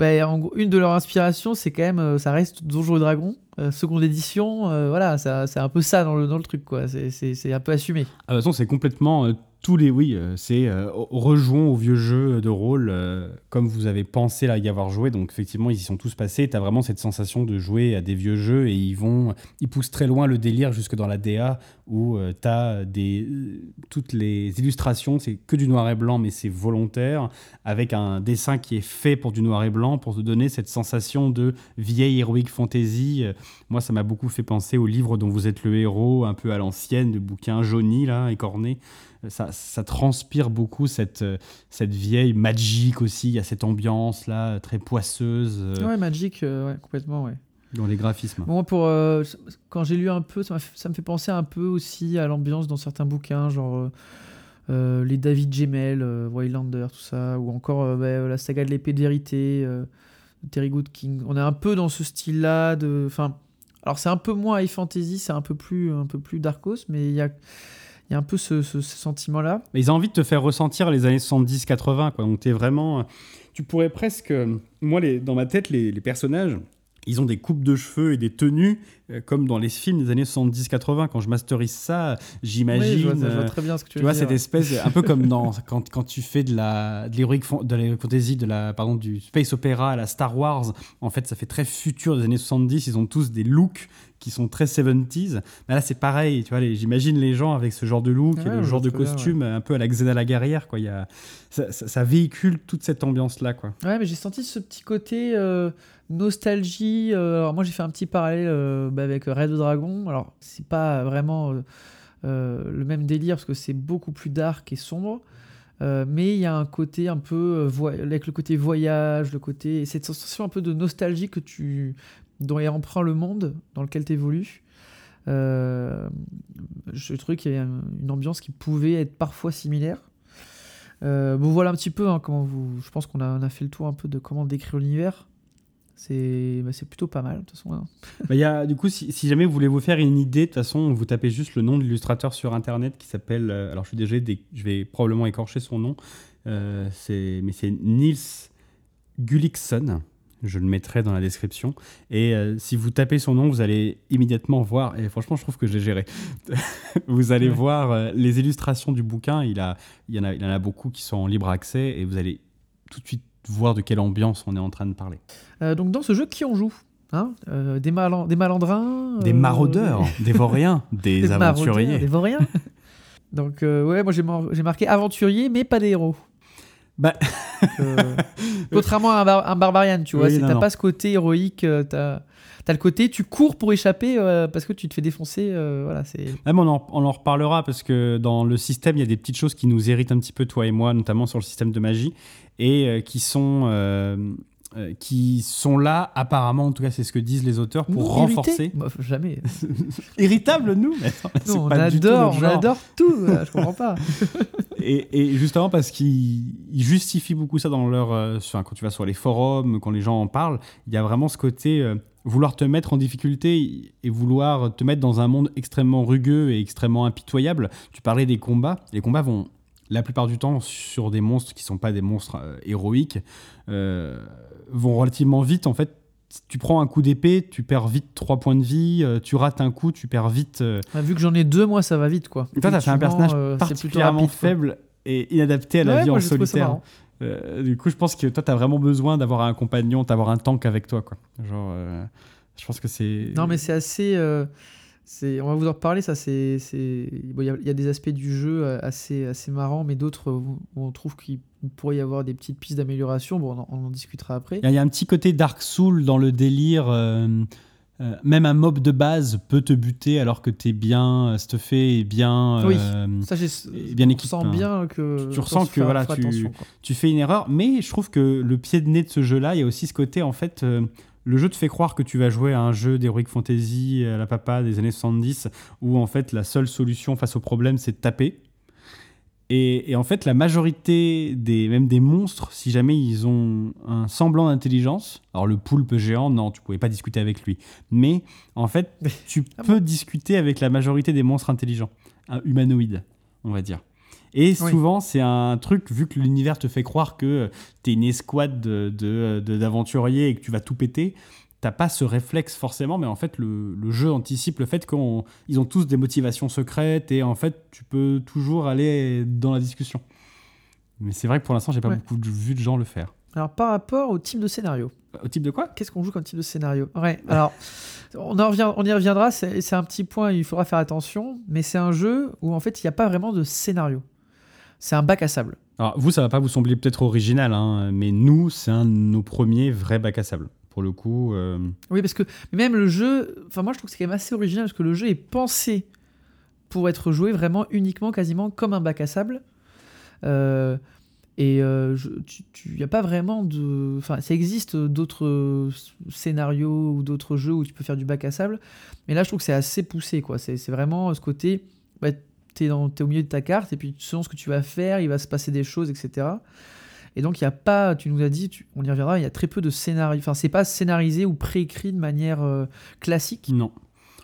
Bah, une de leurs inspirations, c'est quand même, euh, ça reste Donjons et Dragons, euh, seconde édition, euh, voilà, c'est un peu ça dans le, dans le truc, quoi. C'est un peu assumé. Ah, de toute façon, c'est complètement. Euh, tous les oui, euh, c'est euh, rejouons au vieux jeu de rôle euh, comme vous avez pensé là y avoir joué. Donc effectivement, ils y sont tous passés. Tu as vraiment cette sensation de jouer à des vieux jeux et ils vont, ils poussent très loin le délire jusque dans la DA où tu as des toutes les illustrations, c'est que du noir et blanc, mais c'est volontaire avec un dessin qui est fait pour du noir et blanc pour te donner cette sensation de vieille heroic fantasy. Moi, ça m'a beaucoup fait penser au livre dont vous êtes le héros, un peu à l'ancienne, de bouquin jauni là, écorné ça, ça, transpire beaucoup cette, cette vieille magique aussi. Il y a cette ambiance là, très poisseuse. Euh, ouais, magique, euh, ouais, complètement, ouais. Dans les graphismes. Bon, pour, euh, quand j'ai lu un peu, ça, ça, me fait penser un peu aussi à l'ambiance dans certains bouquins, genre les David Gemmel, Waylander, tout ça, ou encore bah, la saga de l'épée de vérité, Terry Good King. On est un peu dans ce style-là. De, alors c'est un peu moins high fantasy, c'est un peu plus, un peu plus darkos, mais il y a y a un peu ce, sentiment-là. Ils ont envie de te faire ressentir les années 70-80, quoi. Donc es vraiment... Tu pourrais presque... Moi, les, dans ma tête, les, les personnages, ils ont des coupes de cheveux et des tenues euh, comme dans les films des années 70-80. Quand je masterise ça, j'imagine. Oui, je, vois, euh, très bien ce que tu, tu vois cette espèce, un peu comme dans quand, quand tu fais de la de l'héroïque de la fantasy, de la pardon du space opéra à la Star Wars. En fait, ça fait très futur des années 70. Ils ont tous des looks qui sont très 70s. Mais là, c'est pareil, tu vois, j'imagine les gens avec ce genre de look et le genre de costume, un peu à la Xena la guerrière, quoi. Il y a, ça, véhicule toute cette ambiance-là, quoi. Ouais, mais j'ai senti ce petit côté euh, nostalgie. Euh, alors moi, j'ai fait un petit parallèle euh, bah, avec Red Dragon. Alors, c'est pas vraiment le même délire parce que c'est beaucoup plus dark et sombre. mais il y a un côté un peu avec le côté voyage, le côté cette sensation un peu de nostalgie que tu dont est emprunt le monde dans lequel tu évolues. Euh, je trouvais qu'il y avait une ambiance qui pouvait être parfois similaire. Euh, bon, voilà un petit peu hein, comment vous. Je pense qu'on a, fait le tour un peu de comment décrire l'univers. C'est bah, plutôt pas mal, de toute façon. Hein. Bah, y a, du coup, si, jamais vous voulez vous faire une idée, de toute façon, vous tapez juste le nom de l'illustrateur sur internet qui s'appelle. Euh, alors, je suis je vais probablement écorcher son nom. Euh, mais c'est Nils Gullikson. Je le mettrai dans la description. Et euh, si vous tapez son nom, vous allez immédiatement voir, et franchement, je trouve que j'ai géré. vous allez voir euh, les illustrations du bouquin. Il, a, il, y en a, il en a beaucoup qui sont en libre accès, et vous allez tout de suite voir de quelle ambiance on est en train de parler. Euh, donc, dans ce jeu, qui on joue hein des, des malandrins Des maraudeurs, des vauriens, des, des aventuriers. Des vauriens Donc, ouais, moi j'ai marqué aventurier, mais pas des héros. Bah... Euh, contrairement à un, barbarian, tu vois, t'as pas ce côté héroïque, euh, t'as as le côté tu cours pour échapper euh, parce que tu te fais défoncer. voilà, c'est. Même on en, on en reparlera parce que dans le système, il y a des petites choses qui nous héritent un petit peu, toi et moi, notamment sur le système de magie, et qui sont euh, qui sont là, apparemment, en tout cas, c'est ce que disent les auteurs, pour renforcer. Bah, jamais. Irritable, nous on, adore, on adore tout, je comprends pas. et, justement, parce qu'ils justifient beaucoup ça dans leur. Euh, quand tu vas sur les forums, quand les gens en parlent, il y a vraiment ce côté. Euh, vouloir te mettre en difficulté et vouloir te mettre dans un monde extrêmement rugueux et extrêmement impitoyable. Tu parlais des combats. Les combats vont la plupart du temps sur des monstres qui sont pas des monstres héroïques vont relativement vite. En fait, tu prends un coup d'épée, tu perds vite 3 points de vie, euh, tu rates un coup, tu perds vite. Euh, vu que j'en ai deux, moi, ça va vite, quoi. Toi, t'as fait un personnage euh, particulièrement faible et inadapté à la vie en solitaire. du coup, je pense que toi, t'as vraiment besoin d'avoir un compagnon, d'avoir un tank avec toi, quoi. Genre, je pense que c'est. Non, mais c'est assez on va vous en reparler, ça c'est, il bon, y, y, a des aspects du jeu euh, assez, assez marrants, mais d'autres où, on trouve qu'il pourrait y avoir des petites pistes d'amélioration. Bon, on en, discutera après. Il y, a un petit côté Dark Soul dans le délire. Euh, euh, même un mob de base peut te buter alors que tu es bien stuffé et bien, oui, ça, bien équipé. Tu ressens bien que tu, ressens que voilà, tu, tu, fais une erreur, mais je trouve que le pied de nez de ce jeu-là, il y a aussi ce côté en fait le jeu te fait croire que tu vas jouer à un jeu d'Heroic Fantasy à la papa des années 70 où en fait la seule solution face au problème c'est de taper. Et, en fait, la majorité des, même des monstres, si jamais ils ont un semblant d'intelligence, alors le poulpe géant, non, tu pouvais pas discuter avec lui. Mais en fait, tu ah peux discuter avec la majorité des monstres intelligents, humanoïdes, on va dire. Et souvent, c'est un truc, vu que l'univers te fait croire que tu es une escouade d'aventuriers de, de, et que tu vas tout péter, t'as pas ce réflexe forcément, mais en fait, le, le jeu anticipe le fait qu'ils ont tous des motivations secrètes et en fait, tu peux toujours aller dans la discussion. Mais c'est vrai que pour l'instant, j'ai pas Ouais. beaucoup de- vu de gens le faire. Alors, par rapport au type de scénario, Au type de quoi? Qu'est-ce qu'on joue comme type de scénario? Ouais, alors, on, en revient, on y reviendra, c'est c'est un petit point, il faudra faire attention, mais c'est un jeu où en fait, il n'y a pas vraiment de scénario. C'est un bac à sable. Alors, vous, ça va pas vous sembler peut-être original, hein, mais nous, c'est un de nos premiers vrais bacs à sable. Pour le coup, euh, Oui, parce que même le jeu, enfin moi je trouve que c'est quand même assez original parce que le jeu est pensé pour être joué vraiment uniquement, quasiment comme un bac à sable. Euh, et il n'y a pas vraiment de. Enfin, ça existe d'autres euh, scénarios ou d'autres jeux où tu peux faire du bac à sable, mais là je trouve que c'est assez poussé quoi. C'est c'est vraiment ce côté. Bah, tu es, au milieu de ta carte et puis selon ce que tu vas faire, il va se passer des choses, etc. Et donc, il n'y a pas, tu nous as dit, on y reviendra, il y a très peu de scénario. Enfin, c'est pas scénarisé ou préécrit de manière euh, classique? non.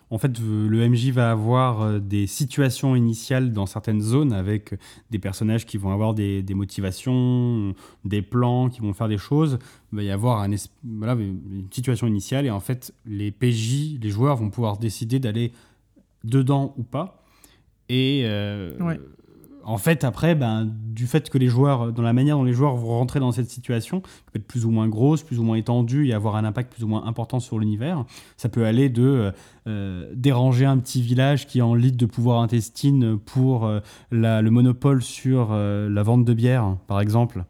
En fait, le MJ va avoir euh, des situations initiales dans certaines zones avec des personnages qui vont avoir des, motivations, des plans, qui vont faire des choses. Il va y avoir une situation initiale et en fait, les PJ, les joueurs vont pouvoir décider d'aller dedans ou pas. Et euh, Ouais. en fait, après, ben, du fait que les joueurs, dans la manière dont les joueurs vont rentrer dans cette situation, peut être plus ou moins grosse, plus ou moins étendue et avoir un impact plus ou moins important sur l'univers, ça peut aller de euh, euh, déranger un petit village qui est en lit de pouvoir intestine pour euh, la- le monopole sur la vente de bière, par exemple.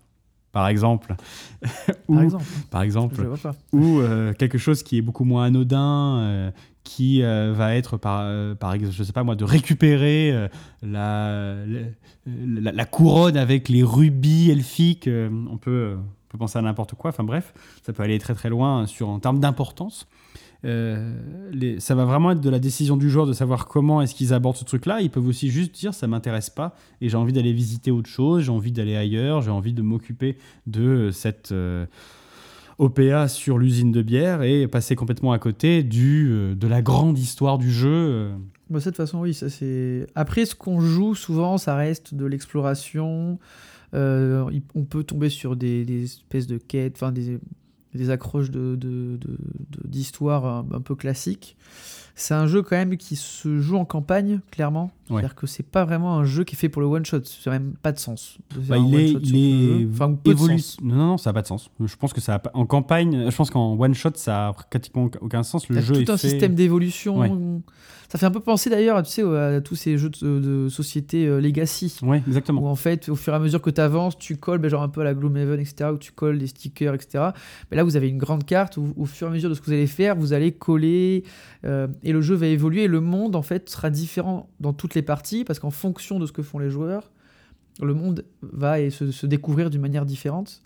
Par exemple. Ou, Par exemple. par exemple le vois pas. ou euh, quelque chose qui est beaucoup moins anodin, euh, qui euh, va être par, euh, par exemple, je sais pas moi, de récupérer euh, la, la, couronne avec les rubis elfiques. on, peut, on peut penser à n'importe quoi. Enfin bref, ça peut aller très très loin sur, en termes d'importance. Ça va vraiment être de la décision du joueur de savoir comment est-ce qu'ils abordent ce truc-là. Ils peuvent aussi juste dire ça m'intéresse pas et j'ai envie d'aller visiter autre chose, j'ai envie d'aller ailleurs, j'ai envie de m'occuper de cette OPA sur l'usine de bière et passer complètement à côté du, euh, de la grande histoire du jeu. euh. Bah, de toute façon, oui, ça c'est. Après, ce qu'on joue souvent, ça reste de l'exploration. Euh, on peut tomber sur des, des espèces de quêtes, enfin des, des accroches de, de, de- de- d'histoire un, un peu classiques. C'est un jeu quand même qui se joue en campagne, clairement. Ouais. C'est-à-dire que c'est pas vraiment un jeu qui est fait pour le one shot. Ça n'a même pas de sens. Bah, il est, one-shot il. Enfin, de sens. Non, non, ça n'a pas de sens. Je pense que ça a pas- en campagne, je pense qu'en one shot, ça a pratiquement aucun sens. Le jeu tout est un fait- système d'évolution. Ouais. Ça fait un peu penser d'ailleurs, tu sais, à tous ces jeux de, de société euh, legacy. Ouais, exactement. Où en fait, au fur et à mesure que tu avances, tu colles, ben, genre un peu à la Gloomhaven, etc., où tu colles des stickers, etc. Mais là, vous avez une grande carte où, au fur et à mesure de ce que vous allez faire, vous allez coller euh, et le jeu va évoluer. Et le monde, en fait, sera différent dans toutes les parties parce qu'en fonction de ce que font les joueurs, le monde va et se, se découvrir d'une manière différente.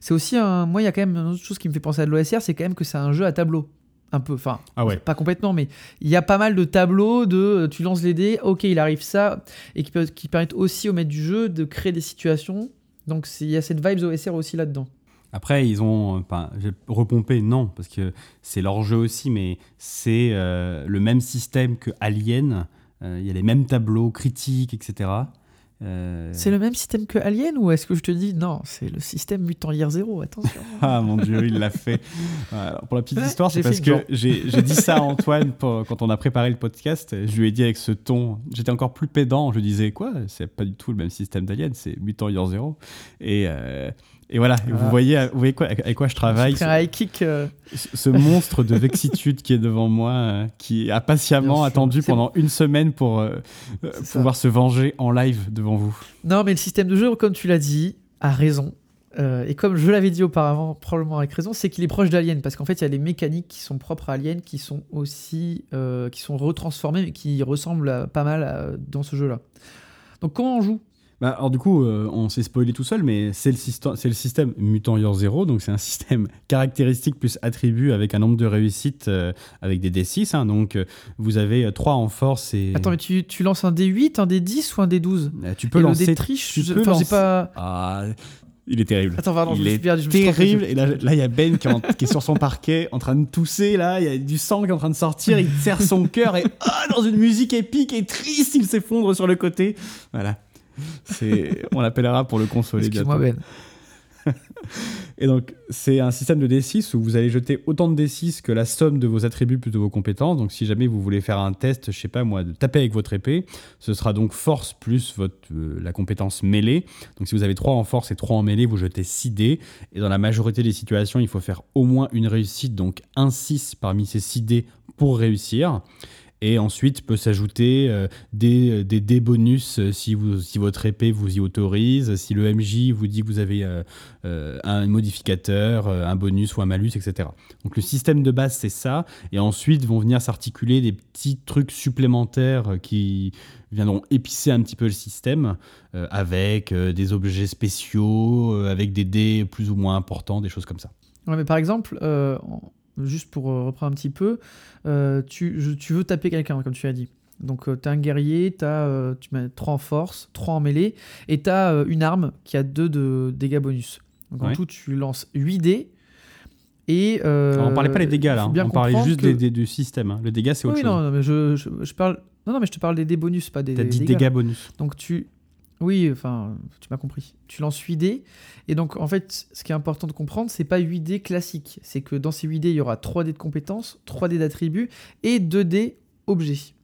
C'est aussi un. Moi, il y a quand même une autre chose qui me fait penser à de l'OSR, c'est quand même que c'est un jeu à tableau. Un peu, enfin, Ah ouais. pas complètement, mais il y a pas mal de tableaux de euh, tu lances les dés, ok, il arrive ça, et qui, peut- qui permettent aussi au maître du jeu de créer des situations. Donc il y a cette vibes OSR aussi là-dedans. Après, ils ont. Enfin, j'ai repompé, non, parce que c'est leur jeu aussi, mais c'est euh, le même système que Alien. Euh, Il y a les mêmes tableaux critiques, etc. Euh, C'est le même système que Alien ou est-ce que je te dis non, c'est le système Mutant Year Zero, attention. Ah mon dieu, il l'a fait. Alors, pour la petite histoire, c'est parce que j'ai dit ça à Antoine pour- quand on a préparé le podcast. Je lui ai dit avec ce ton, j'étais encore plus pédant. Je disais quoi C'est pas du tout le même système d'Alien, c'est Mutant Year Zero. Et, euh, et voilà, vous voyez, vous voyez quoi, avec quoi je travaille un high kick. euh, ce, ce monstre de vexitude qui est devant moi, euh, qui a patiemment attendu pendant une semaine pour euh, euh, ça. pouvoir se venger en live devant vous. Non, mais le système de jeu, comme tu l'as dit, a raison. Euh, et comme je l'avais dit auparavant, probablement avec raison, c'est qu'il est proche d'Alien parce qu'en fait, il y a les mécaniques qui sont propres à Alien qui sont aussi euh, qui sont retransformées mais qui ressemblent à- pas mal à- dans ce jeu-là. Donc comment on joue? Bah, alors du coup, euh, on s'est spoilé tout seul, mais c'est le, système, c'est le système Mutant Year Zero, donc c'est un système caractéristique plus attribut avec un nombre de réussites euh, avec des D6. hein. donc euh, vous avez 3 en force et Attends, mais tu, tu lances un D8, un D10 ou un D12 Euh, tu peux Et lancer. le D-triche, tu je- peux lancer- pas. Ah, il est terrible. Attends, pardon, je il me est suis perdu. je me suis trompé. terrible. Et là, là, il y a Ben qui est, en- qui est sur son parquet en train de tousser. Là, il y a du sang qui est en train de sortir. Il serre son cœur et ah, dans une musique épique et triste, il s'effondre sur le côté. Voilà. C'est, on l'appellera pour le consoler Excuse-moi. Ben. Et donc, c'est un système de D6 où vous allez jeter autant de D6 que la somme de vos attributs plus de vos compétences. Donc, si jamais vous voulez faire un test, je sais pas moi, de taper avec votre épée, ce sera donc force plus votre, euh, la compétence mêlée. Donc, si vous avez 3 en force et 3 en mêlée, vous jetez 6 dés. Et dans la majorité des situations, il faut faire au moins une réussite, donc un 6 parmi ces 6 dés pour réussir. Et ensuite peut s'ajouter euh, des, des, des, bonus euh, si, vous, si votre épée vous y autorise, si le MJ vous dit que vous avez euh, un modificateur, un bonus ou un malus, etc. Donc le système de base c'est ça, et ensuite vont venir s'articuler des petits trucs supplémentaires qui viendront épicer un petit peu le système avec des objets spéciaux, avec des dés plus ou moins importants, des choses comme ça. Ouais, mais par exemple, juste pour euh, reprendre un petit peu, euh, tu, veux taper quelqu'un, comme tu as dit. Donc euh, tu es un guerrier, as, tu mets 3 en force, 3 en mêlée, et tu as une arme qui a 2 de dégâts bonus. Donc en tout, tu lances 8 dés. Et, on parlait pas des dégâts là, on parlait juste des, du système. Hein. Le dégât c'est autre oui, chose. Non, mais je, parle... non, non, mais je te parle des dés bonus, pas des, T'as dit dégâts bonus. Donc tu, oui, enfin, tu m'as compris. Tu lances 8 dés. Et donc, en fait, ce qui est important de comprendre, c'est pas 8 dés classiques. C'est que dans ces 8 dés, il y aura 3 dés de compétences, 3 dés d'attributs et 2 dés objets.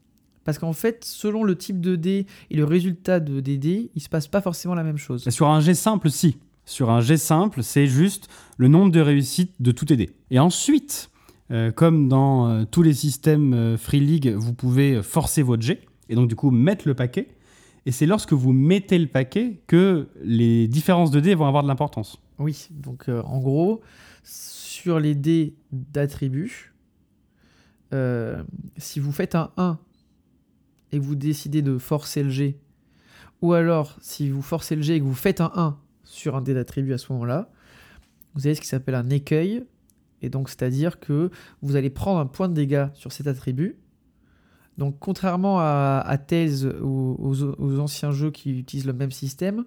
Parce qu'en fait, selon le type de dés et le résultat de, des dés, il se passe pas forcément la même chose. sur un jet simple, si. Sur un jet simple, c'est juste le nombre de réussites de tous tes dés. Et ensuite, euh, comme dans euh, tous les systèmes euh, Free League, vous pouvez forcer votre jet. Et donc, du coup, mettre le paquet. Et c'est lorsque vous mettez le paquet que les différences de dés vont avoir de l'importance. Oui, donc euh, en gros, sur les dés d'attributs, euh, si vous faites un 1 et vous décidez de forcer le G, ou alors si vous forcez le G et que vous faites un 1 sur un dé d'attribut à ce moment-là, vous avez ce qui s'appelle un écueil. Et donc, c'est-à-dire que vous allez prendre un point de dégâts sur cet attribut donc, contrairement à, Tales ou aux, anciens jeux qui utilisent le même système,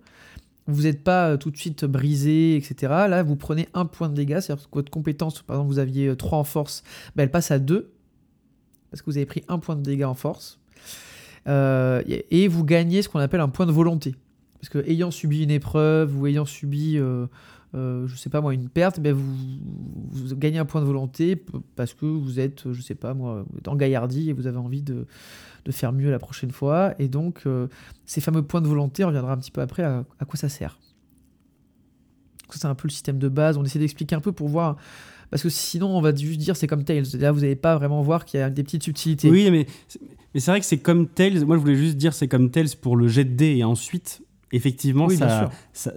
vous n'êtes pas euh, tout de suite brisé, etc. Là, vous prenez un point de dégâts, c'est-à-dire que votre compétence, par exemple, vous aviez 3 euh, en force, ben, elle passe à 2, parce que vous avez pris un point de dégâts en force. Euh, et vous gagnez ce qu'on appelle un point de volonté. Parce que ayant subi une épreuve ou ayant subi je sais pas moi, une perte, ben vous, vous, gagnez un point de volonté parce que vous êtes, je sais pas moi, en gaillardie et vous avez envie de, de faire mieux la prochaine fois. Et donc, euh, ces fameux points de volonté, on reviendra un petit peu après à, quoi ça sert. C'est un peu le système de base. On essaie d'expliquer un peu pour voir. Parce que sinon, on va juste dire c'est comme Tails. Là, vous n'allez pas vraiment voir qu'il y a des petites subtilités. Oui, mais, mais c'est vrai que c'est comme Tails. Moi, je voulais juste dire c'est comme Tails pour le jet de dés. Et ensuite, effectivement, ça, ça,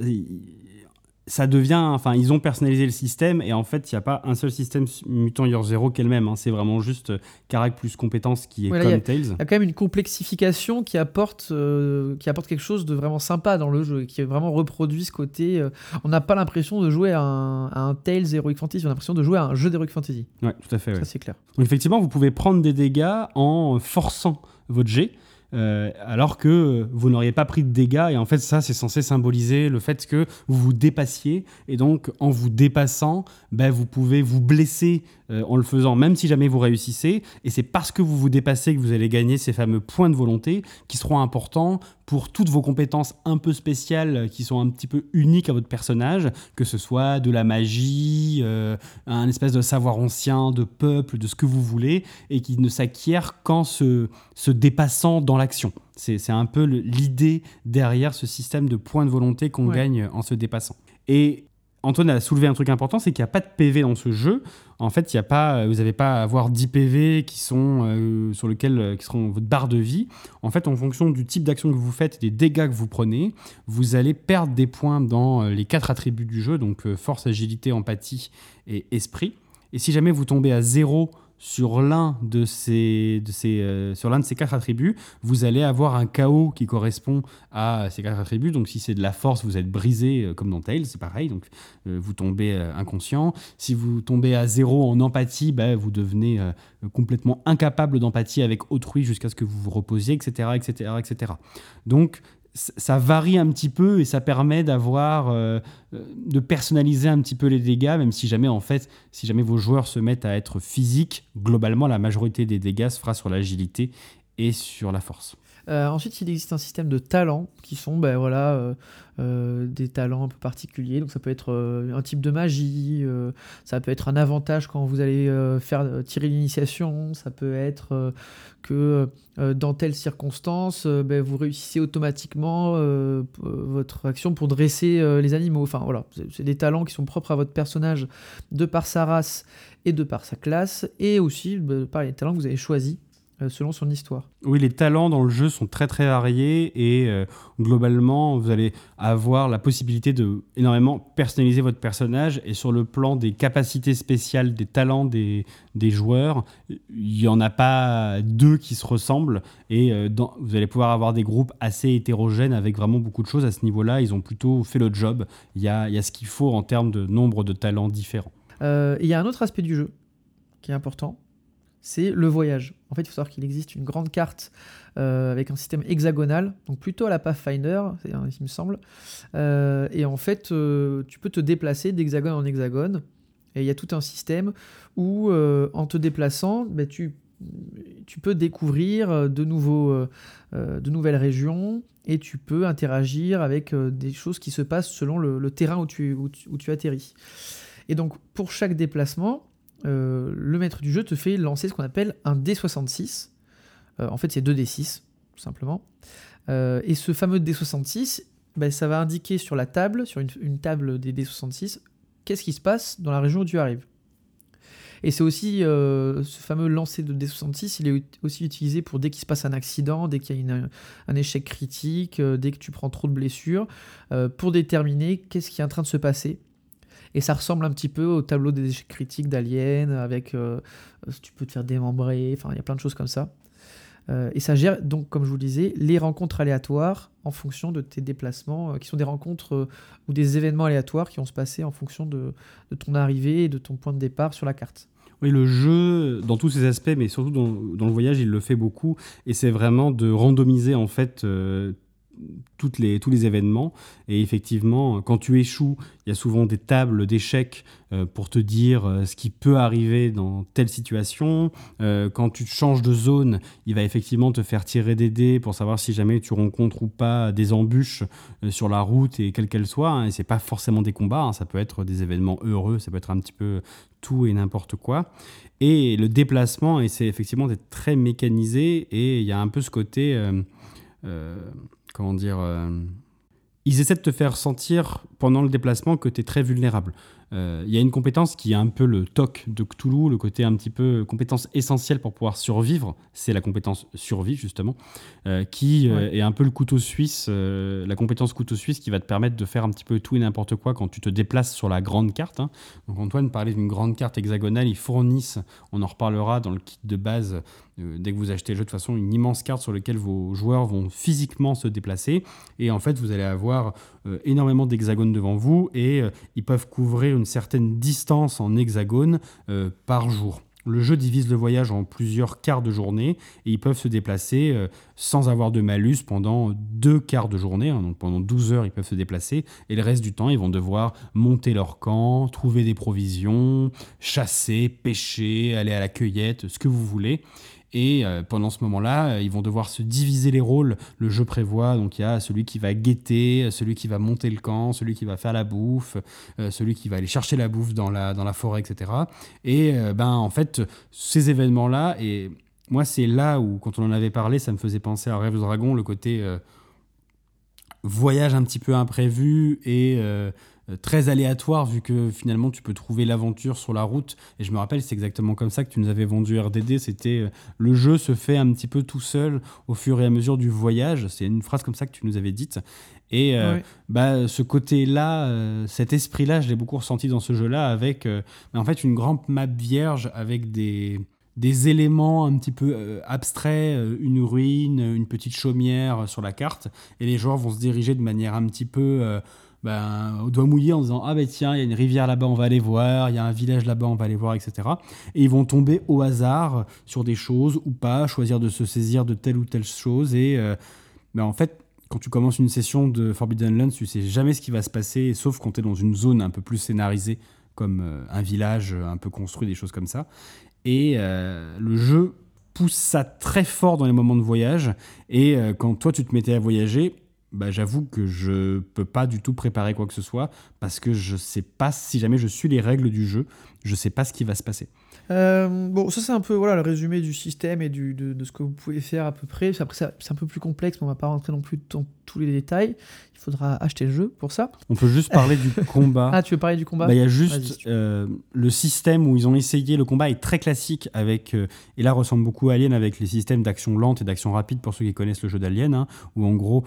ça devient, enfin, ils ont personnalisé le système et en fait, il n'y a pas un seul système Mutant Year Zero qu'elle même. Hein. C'est vraiment juste euh, Carac plus compétence qui est comme Tails. Il y a quand même une complexification qui apporte, euh, qui apporte quelque chose de vraiment sympa dans le jeu, qui est vraiment reproduit ce côté. Euh, on n'a pas l'impression de jouer à un, Tales Heroic Fantasy, on a l'impression de jouer à un jeu d'Heroic Fantasy. Ouais, tout à fait. Ça, c'est clair. Donc, effectivement, vous pouvez prendre des dégâts en forçant votre jet. Euh, alors que vous n'auriez pas pris de dégâts. Et en fait, ça, c'est censé symboliser le fait que vous vous dépassiez. Et donc, en vous dépassant, ben, vous pouvez vous blesser euh, en le faisant, même si jamais vous réussissez. Et c'est parce que vous vous dépassez que vous allez gagner ces fameux points de volonté qui seront importants pour toutes vos compétences un peu spéciales qui sont un petit peu uniques à votre personnage, que ce soit de la magie, euh, un espèce de savoir ancien, de peuple, de ce que vous voulez, et qui ne s'acquiert qu'en se, se dépassant dans l'action. C'est un peu l'idée derrière ce système de points de volonté qu'on gagne en se dépassant. Et Antoine a soulevé un truc important, c'est qu'il n'y a pas de PV dans ce jeu. En fait, il y a pas, vous n'avez pas à avoir 10 PV qui sont euh, sur lequel euh, qui seront votre barre de vie. En fait, en fonction du type d'action que vous faites, des dégâts que vous prenez, vous allez perdre des points dans euh, les quatre attributs du jeu, donc force, agilité, empathie et esprit. Et si jamais vous tombez à 0 sur l'un de ces, de ces, euh, sur l'un de ces quatre attributs, vous allez avoir un chaos qui correspond à ces quatre attributs. Donc, si c'est de la force, vous êtes brisé, euh, comme dans Tails, c'est pareil. Donc, euh, vous tombez inconscient. Si vous tombez à zéro en empathie, bah, vous devenez complètement incapable d'empathie avec autrui jusqu'à ce que vous vous reposiez, etc., etc., etc. Donc, ça varie un petit peu et ça permet d'avoir euh, de personnaliser un petit peu les dégâts même si jamais en fait si jamais vos joueurs se mettent à être physiques globalement la majorité des dégâts se fera sur l'agilité et sur la force Euh, ensuite, il existe un système de talents qui sont ben, voilà, euh, euh, des talents un peu particuliers. Donc ça peut être un type de magie, ça peut être un avantage quand vous allez faire tirer l'initiation, ça peut être que dans telle circonstance, ben, vous réussissez automatiquement votre action pour dresser les animaux. Enfin voilà, c'est des talents qui sont propres à votre personnage de par sa race et de par sa classe, et aussi ben, par les talents que vous avez choisis selon son histoire. Oui, les talents dans le jeu sont très très variés et euh, globalement, vous allez avoir la possibilité de énormément personnaliser votre personnage et sur le plan des capacités spéciales, des talents des, des joueurs, il n'y en a pas deux qui se ressemblent et euh, dans, vous allez pouvoir avoir des groupes assez hétérogènes avec vraiment beaucoup de choses à ce niveau-là. Ils ont plutôt fait le job. Il y a, il y a ce qu'il faut en termes de nombre de talents différents. Il y a un autre aspect du jeu qui est important, c'est le voyage. En fait, il faut savoir qu'il existe une grande carte euh, avec un système hexagonal, donc plutôt à la Pathfinder, il me semble. Euh, et en fait, euh, tu peux te déplacer d'hexagone en hexagone. Et il y a tout un système où, en te déplaçant, ben, tu, tu, peux découvrir de, nouveaux, de nouvelles régions et tu peux interagir avec des choses qui se passent selon le, terrain où tu, où tu atterris. Et donc, pour chaque déplacement, euh, le maître du jeu te fait lancer ce qu'on appelle un D66. Euh, en fait, c'est 2D6, tout simplement. Euh, et ce fameux D66, ben, ça va indiquer sur la table, sur une, table des D66, qu'est-ce qui se passe dans la région où tu arrives. Et c'est aussi ce fameux lancer de D66, il est aussi utilisé pour dès qu'il se passe un accident, dès qu'il y a un échec critique, dès que tu prends trop de blessures, pour déterminer qu'est-ce qui est en train de se passer et ça ressemble un petit peu au tableau des échecs critiques d'Alien, avec euh, tu peux te faire démembrer, enfin il y a plein de choses comme ça. Euh, et ça gère donc, comme je vous le disais, les rencontres aléatoires en fonction de tes déplacements, euh, qui sont des rencontres ou des événements aléatoires qui vont se passer en fonction de, ton arrivée et de ton point de départ sur la carte. Oui, le jeu, dans tous ses aspects, mais surtout dans, le voyage, il le fait beaucoup. Et c'est vraiment de randomiser en fait toutes les, tous les événements. Et effectivement, quand tu échoues, il y a souvent des tables d'échecs euh, pour te dire euh, ce qui peut arriver dans telle situation. Euh, quand tu changes de zone, il va effectivement te faire tirer des dés pour savoir si jamais tu rencontres ou pas des embûches sur la route et quelle qu'elle soit. Hein. et c'est pas forcément des combats, hein. ça peut être des événements heureux, ça peut être un petit peu tout et n'importe quoi. Et le déplacement, et c'est effectivement d'être très mécanisé et il y a un peu ce côté comment dire, euh, ils essaient de te faire sentir pendant le déplacement que tu es très vulnérable. Euh, il y a une compétence qui est un peu le toc de Cthulhu, le côté un petit peu compétence essentielle pour pouvoir survivre, c'est la compétence survie justement, euh, qui est un peu le couteau suisse, la compétence couteau suisse qui va te permettre de faire un petit peu tout et n'importe quoi quand tu te déplaces sur la grande carte. Hein. Donc Antoine parlait d'une grande carte hexagonale, ils fournissent, on en reparlera dans le kit de base, dès que vous achetez le jeu, de façon, une immense carte sur laquelle vos joueurs vont physiquement se déplacer. Et en fait, vous allez avoir euh, énormément d'hexagones devant vous et euh, ils peuvent couvrir une certaine distance en hexagone par jour. Le jeu divise le voyage en plusieurs quarts de journée et ils peuvent se déplacer sans avoir de malus pendant deux quarts de journée. Hein. donc pendant 12 heures, ils peuvent se déplacer et le reste du temps, ils vont devoir monter leur camp, trouver des provisions, chasser, pêcher, aller à la cueillette, ce que vous voulez. Et euh, pendant ce moment-là, euh, ils vont devoir se diviser les rôles. Le jeu prévoit, donc il y a celui qui va guetter, celui qui va monter le camp, celui qui va faire la bouffe, euh, celui qui va aller chercher la bouffe dans la, dans la forêt, etc. Et ben, en fait, ces événements-là, et moi c'est là où, quand on en avait parlé, ça me faisait penser à Rêve de Dragon, le côté voyage un petit peu imprévu et euh, très aléatoire vu que finalement tu peux trouver l'aventure sur la route. Et je me rappelle, c'est exactement comme ça que tu nous avais vendu RDD. C'était euh, le jeu se fait un petit peu tout seul au fur et à mesure du voyage. C'est une phrase comme ça que tu nous avais dite. Et euh, bah, ce côté-là, cet esprit-là, je l'ai beaucoup ressenti dans ce jeu-là avec bah, en fait une grande map vierge avec des, des éléments un petit peu abstraits, une ruine, une petite chaumière sur la carte, et les joueurs vont se diriger de manière un petit peu ben, au doigt mouillé en disant Ah ben tiens, il y a une rivière là-bas, on va aller voir, il y a un village là-bas, on va aller voir, etc. Et ils vont tomber au hasard sur des choses ou pas, choisir de se saisir de telle ou telle chose. Et euh, ben, en fait, quand tu commences une session de Forbidden Lands, tu sais jamais ce qui va se passer, sauf quand tu es dans une zone un peu plus scénarisée, comme euh, un village un peu construit, des choses comme ça. Et euh, le jeu pousse ça très fort dans les moments de voyage. Et euh, quand toi, tu te mettais à voyager, bah, j'avoue que je peux pas du tout préparer quoi que ce soit parce que je sais pas si jamais je suis les règles du jeu, je sais pas ce qui va se passer. Euh, bon, ça c'est un peu voilà, le résumé du système et du, de, de, ce que vous pouvez faire à peu près. Après, c'est un peu plus complexe, mais on va pas rentrer non plus dans tous les détails. Il faudra acheter le jeu pour ça. On peut juste parler du combat. Ah, tu veux parler du combat bah, Il y a juste euh, le système où ils ont essayé. Le combat est très classique avec. Euh, et là, ressemble beaucoup à Alien avec les systèmes d'action lente et d'action rapide pour ceux qui connaissent le jeu d'Alien, hein, où en gros,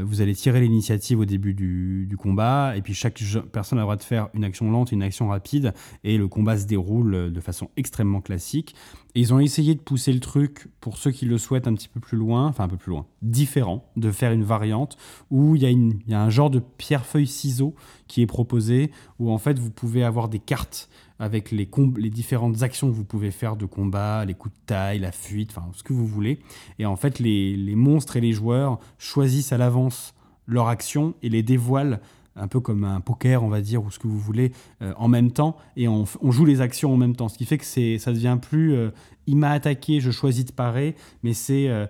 euh, vous allez tirer l'initiative au début du, combat et puis chaque personne a le droit de faire une action lente une action rapide et le combat se déroule de façon extrêmement classique. Et ils ont essayé de pousser le truc, pour ceux qui le souhaitent, un petit peu plus loin, enfin un peu plus loin, différent, de faire une variante où il y, a y a un genre de pierre-feuille-ciseau qui est proposé, où en fait vous pouvez avoir des cartes avec les, différentes actions que vous pouvez faire de combat, les coups de taille, la fuite, enfin ce que vous voulez. Et en fait, les, monstres et les joueurs choisissent à l'avance leur action et les dévoilent un peu comme un poker, on va dire, ou ce que vous voulez, euh, en même temps, et on, joue les actions en même temps. Ce qui fait que ça devient plus euh, il m'a attaqué, je choisis de parer, mais c'est euh,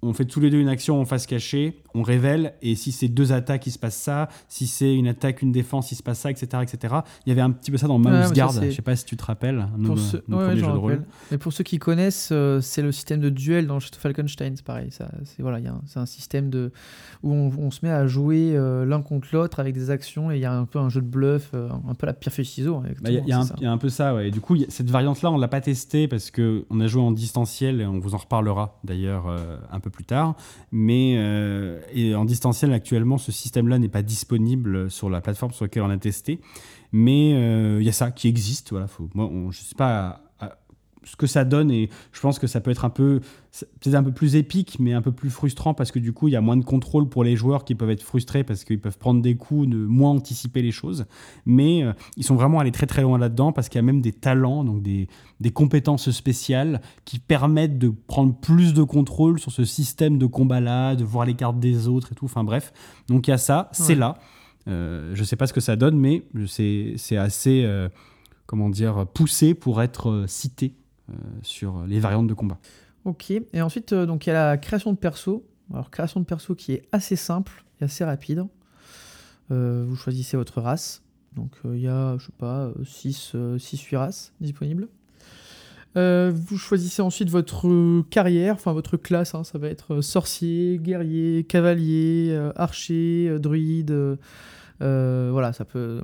on fait tous les deux une action en face cachée, on révèle, et si c'est deux attaques, il se passe ça, si c'est une attaque, une défense, il se passe ça, etc. etc. Il y avait un petit peu ça dans Mouse Guard, je sais pas si tu te rappelles, nos, ceux... ouais, de rôle. Mais pour ceux qui connaissent, euh, c'est le système de duel dans Falkenstein, c'est pareil. C'est voilà, un, un, système de, où on, se met à jouer euh, l'un contre l'autre avec des actions, et il y a un peu un jeu de bluff, euh, un peu la pierre feuille ciseau. Hein, bah, il y, y, a un peu ça, ouais. Et du coup, cette variante-là, on l'a pas testée parce qu'on a joué en distanciel, et on vous en reparlera d'ailleurs un peu plus tard. Mais et en distanciel, actuellement, ce système-là n'est pas disponible sur la plateforme sur laquelle on a testé. Mais euh, il y a ça qui existe. Voilà, faut, moi, je ne sais pas ce que ça donne et je pense que ça peut être un peu peut-être un peu plus épique mais un peu plus frustrant parce que du coup il y a moins de contrôle pour les joueurs qui peuvent être frustrés parce qu'ils peuvent prendre des coups de moins anticiper les choses. Mais euh, ils sont vraiment allés très très loin là-dedans parce qu'il y a même des talents donc des, des, compétences spéciales qui permettent de prendre plus de contrôle sur ce système de combat là de voir les cartes des autres et tout. Enfin bref. Donc il y a ça. C'est là. Euh, je sais pas ce que ça donne mais c'est assez euh, comment dire poussé pour être cité. euh, sur les variantes de combat. Ok, et ensuite, euh, donc il y a la création de perso. Alors, création de perso qui est assez simple et assez rapide. Euh, vous choisissez votre race. Donc, il y a, je sais pas, 6-8 races disponibles. vous choisissez ensuite votre carrière, enfin votre classe, hein. ça va être sorcier, guerrier, cavalier, archer, druide, voilà, ça peut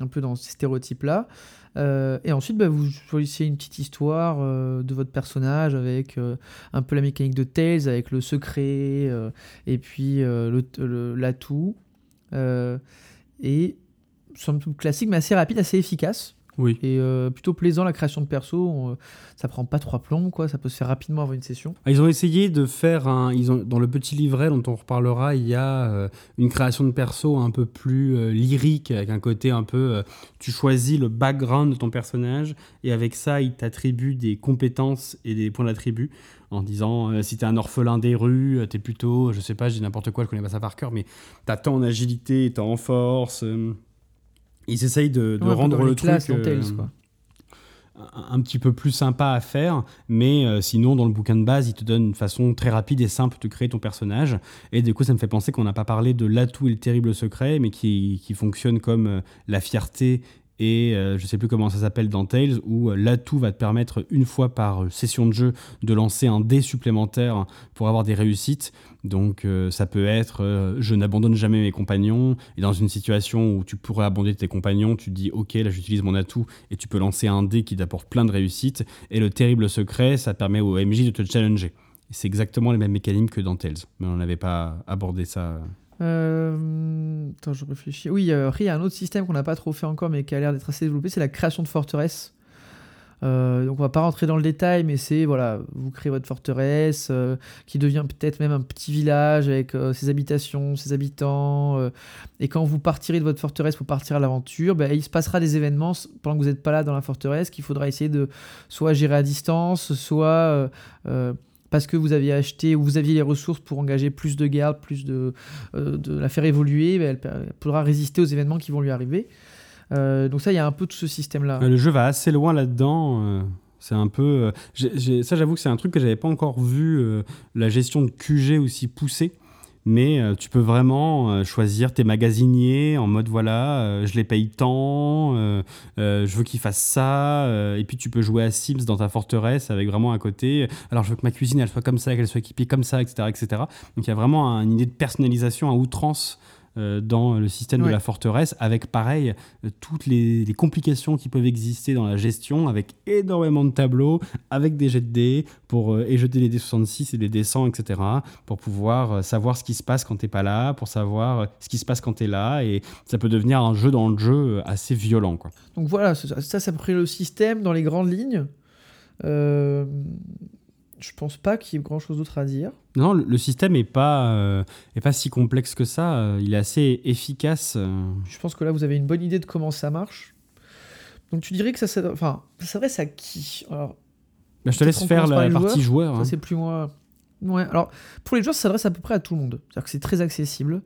un peu dans ces stéréotypes-là. Euh, et ensuite, bah, vous choisissez une petite histoire euh, de votre personnage avec euh, un peu la mécanique de Tales, avec le secret, et puis l'atout. et somme toute classique, mais assez rapide, assez efficace. Oui. Et euh, plutôt plaisant la création de perso. Euh, ça prend pas trois plombs, quoi. Ça peut se faire rapidement avant une session. Ah, ils ont essayé de faire un. Ils ont, dans le petit livret dont on reparlera, il y a euh, une création de perso un peu plus lyrique, avec un côté un peu. tu choisis le background de ton personnage et avec ça, il t'attribue des compétences et des points d'attribut en disant si t'es un orphelin des rues, t'es plutôt, je sais pas, je dis n'importe quoi, je connais pas ça par cœur, mais t'as tant en agilité, tant en force. Ils essayent de, rendre le truc euh, un petit peu plus sympa à faire, mais euh, sinon, dans le bouquin de base, il te donne une façon très rapide et simple de créer ton personnage. Et du coup, ça me fait penser qu'on n'a pas parlé de l'atout et le terrible secret, mais qui, qui fonctionne comme euh, la fierté et je je sais plus comment ça s'appelle dans Tales, où l'atout va te permettre une fois par session de jeu de lancer un dé supplémentaire pour avoir des réussites. Donc euh, ça peut être euh, je n'abandonne jamais mes compagnons et dans une situation où tu pourrais abandonner tes compagnons, tu dis ok là j'utilise mon atout et tu peux lancer un dé qui t'apporte plein de réussites et le terrible secret ça permet au MJ de te challenger. C'est exactement les mêmes mécanismes que dans Tales, mais on n'avait pas abordé ça. Euh... Attends, je réfléchis. Oui, après, il y a un autre système qu'on n'a pas trop fait encore, mais qui a l'air d'être assez développé, c'est la création de forteresses. Euh, donc on va pas rentrer dans le détail, mais c'est voilà, vous créez votre forteresse euh, qui devient peut-être même un petit village avec euh, ses habitations, ses habitants. et quand vous partirez de votre forteresse pour partir à l'aventure, ben, il se passera des événements pendant que vous n'êtes pas là dans la forteresse qu'il faudra essayer de soit gérer à distance, soit parce que vous aviez acheté ou vous aviez les ressources pour engager plus de gardes, plus de, de la faire évoluer, ben, elle pourra résister aux événements qui vont lui arriver. Euh, donc ça, il y a un peu de ce système-là. le jeu va assez loin là-dedans. Euh, C'est un peu. euh, ça, j'avoue que c'est un truc que j'avais pas encore vu, euh, la gestion de QG aussi poussée. Mais euh, tu peux vraiment euh, choisir tes magasiniers en mode voilà, euh, je les paye tant, je veux qu'ils fassent ça. et puis tu peux jouer à Sims dans ta forteresse avec vraiment un côté. Alors je veux que ma cuisine elle soit comme ça, qu'elle soit équipée comme ça, etc. etc. Donc il y a vraiment un- une idée de personnalisation à outrance dans le système de la forteresse, avec pareil, euh, toutes les, les complications qui peuvent exister dans la gestion, avec énormément de tableaux, avec des jets de dés, pour euh, et jeter les dés 66 et les dés 100, etc., pour pouvoir euh, savoir ce qui se passe quand t'es pas là, pour savoir euh, ce qui se passe quand t'es là, et ça peut devenir un jeu dans le jeu euh, assez violent. Quoi. Donc voilà, ça, ça, près le système dans les grandes lignes. Euh, je pense pas qu'il y ait grand chose d'autre à dire. Non, le, système est pas, euh, est pas si complexe que ça, euh, il est assez efficace. euh. Je pense que là, vous avez une bonne idée de comment ça marche. Donc tu dirais que ça s'adresse, enfin, ça s'adresse à qui? Alors, Bah, je te laisse faire la partie joueur. hein. C'est plus moi. Ouais, alors pour les joueurs, ça s'adresse à peu près à tout le monde. C'est-à-dire que c'est très accessible,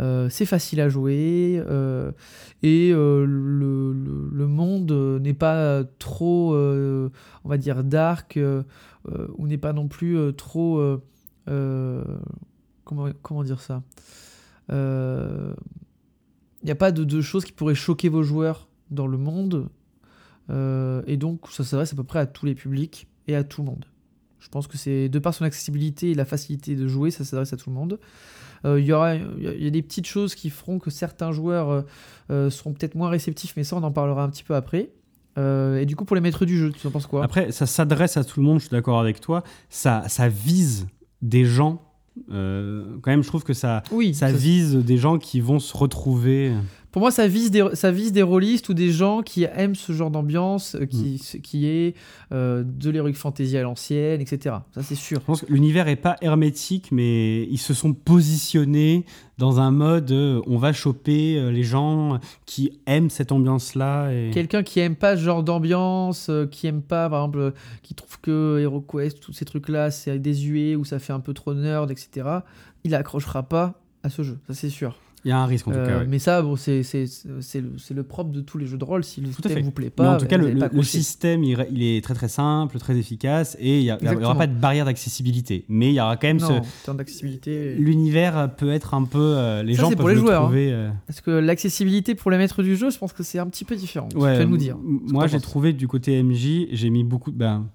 euh, c'est facile à jouer, euh, et euh, le, le- monde n'est pas trop, on va dire, dark, ou n'est pas non plus trop. comment, comment dire ça Il n'y a pas de, de choses qui pourraient choquer vos joueurs dans le monde, et donc ça s'adresse à peu près à tous les publics et à tout le monde. Je pense que c'est de par son accessibilité et la facilité de jouer, ça s'adresse à tout le monde. Euh, Il y aura, il y a- des petites choses qui feront que certains joueurs euh, euh, seront peut-être moins réceptifs, mais ça on en parlera un petit peu après. Euh, et du coup pour les maîtres du jeu, tu en penses quoi? Après, ça s'adresse à tout le monde, je suis d'accord avec toi. Ça, ça vise des gens. euh, quand même, je trouve que ça, Oui, ça ça- vise des gens qui vont se retrouver. Pour moi, ça vise des, ça vise des rôlistes ou des gens qui aiment ce genre d'ambiance, euh, qui, ce qui est euh, de l'heroic fantasy à l'ancienne, etc. Ça, c'est sûr. Je pense que l'univers est pas hermétique, mais ils se sont positionnés dans un mode euh, on va choper les gens qui aiment cette ambiance-là. Et... Quelqu'un qui aime pas ce genre d'ambiance, qui aime pas, par exemple, qui trouve que HeroQuest, tous ces trucs-là, c'est désuet ou ça fait un peu trop nerd, etc., il accrochera pas à ce jeu, ça c'est sûr. Il y a un risque en tout Euh, cas. ouais. Mais ça, bon, c'est le, le propre de tous les jeux de rôle. Si le à système fait. vous plaît Mais pas, en tout cas, le, système, il, est très très simple, très efficace, et il n'y aura pas de barrière d'accessibilité. Mais il y aura quand même Non, ce... d'accessibilité. L'univers peut être un peu... euh, les Ça, gens peuvent pour les le joueurs, hein. trouver... euh, Parce que l'accessibilité pour les maîtres du jeu, je pense que c'est un petit peu différent. tu Ouais, vas nous dire. Moi, j'ai trouvé du côté MJ, j'ai mis beaucoup de. Ben,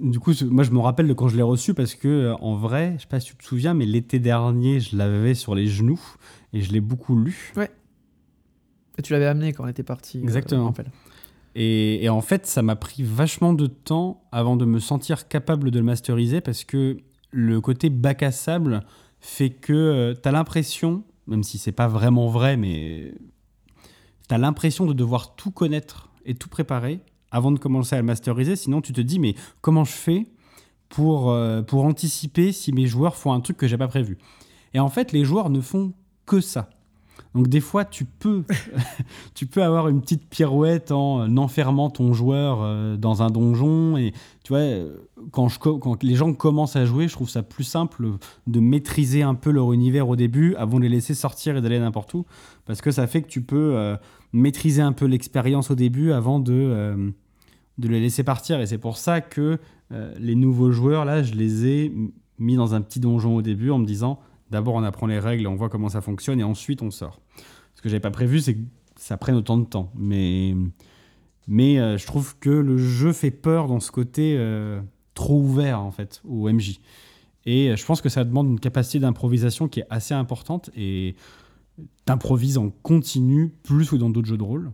du coup, moi, je me rappelle de quand je l'ai reçu parce que, euh, en vrai, je sais pas si tu te souviens, mais l'été dernier, je l'avais sur les genoux et je l'ai beaucoup lu. Et tu l'avais amené quand on était parti. euh, Exactement. Et, et en fait, ça m'a pris vachement de temps avant de me sentir capable de le masteriser parce que le côté bac à sable fait que tu as l'impression, même si c'est pas vraiment vrai, mais tu as l'impression de devoir tout connaître et tout préparer avant de commencer à le masteriser. Sinon, tu te dis, mais comment je fais pour, euh, pour anticiper si mes joueurs font un truc que j'ai pas prévu? Et en fait, les joueurs ne font que ça. Donc des fois, tu peux, tu peux avoir une petite pirouette en enfermant ton joueur euh, dans un donjon. Et tu vois, euh, quand, je, co- quand les gens commencent à jouer, je trouve ça plus simple de maîtriser un peu leur univers au début avant de les laisser sortir et d'aller n'importe où. Parce que ça fait que tu peux euh, maîtriser un peu l'expérience au début avant de, euh, de les laisser partir. Et c'est pour ça que euh, les nouveaux joueurs, là, je les ai mis dans un petit donjon au début en me disant d'abord on apprend les règles, on voit comment ça fonctionne et ensuite on sort. Ce que j'avais pas prévu, c'est que ça prenne autant de temps. Mais, mais euh, je trouve que le jeu fait peur dans ce côté euh, trop ouvert en fait au MJ. Et euh, je pense que ça demande une capacité d'improvisation qui est assez importante et t'improvises en continu plus que dans d'autres jeux de rôle.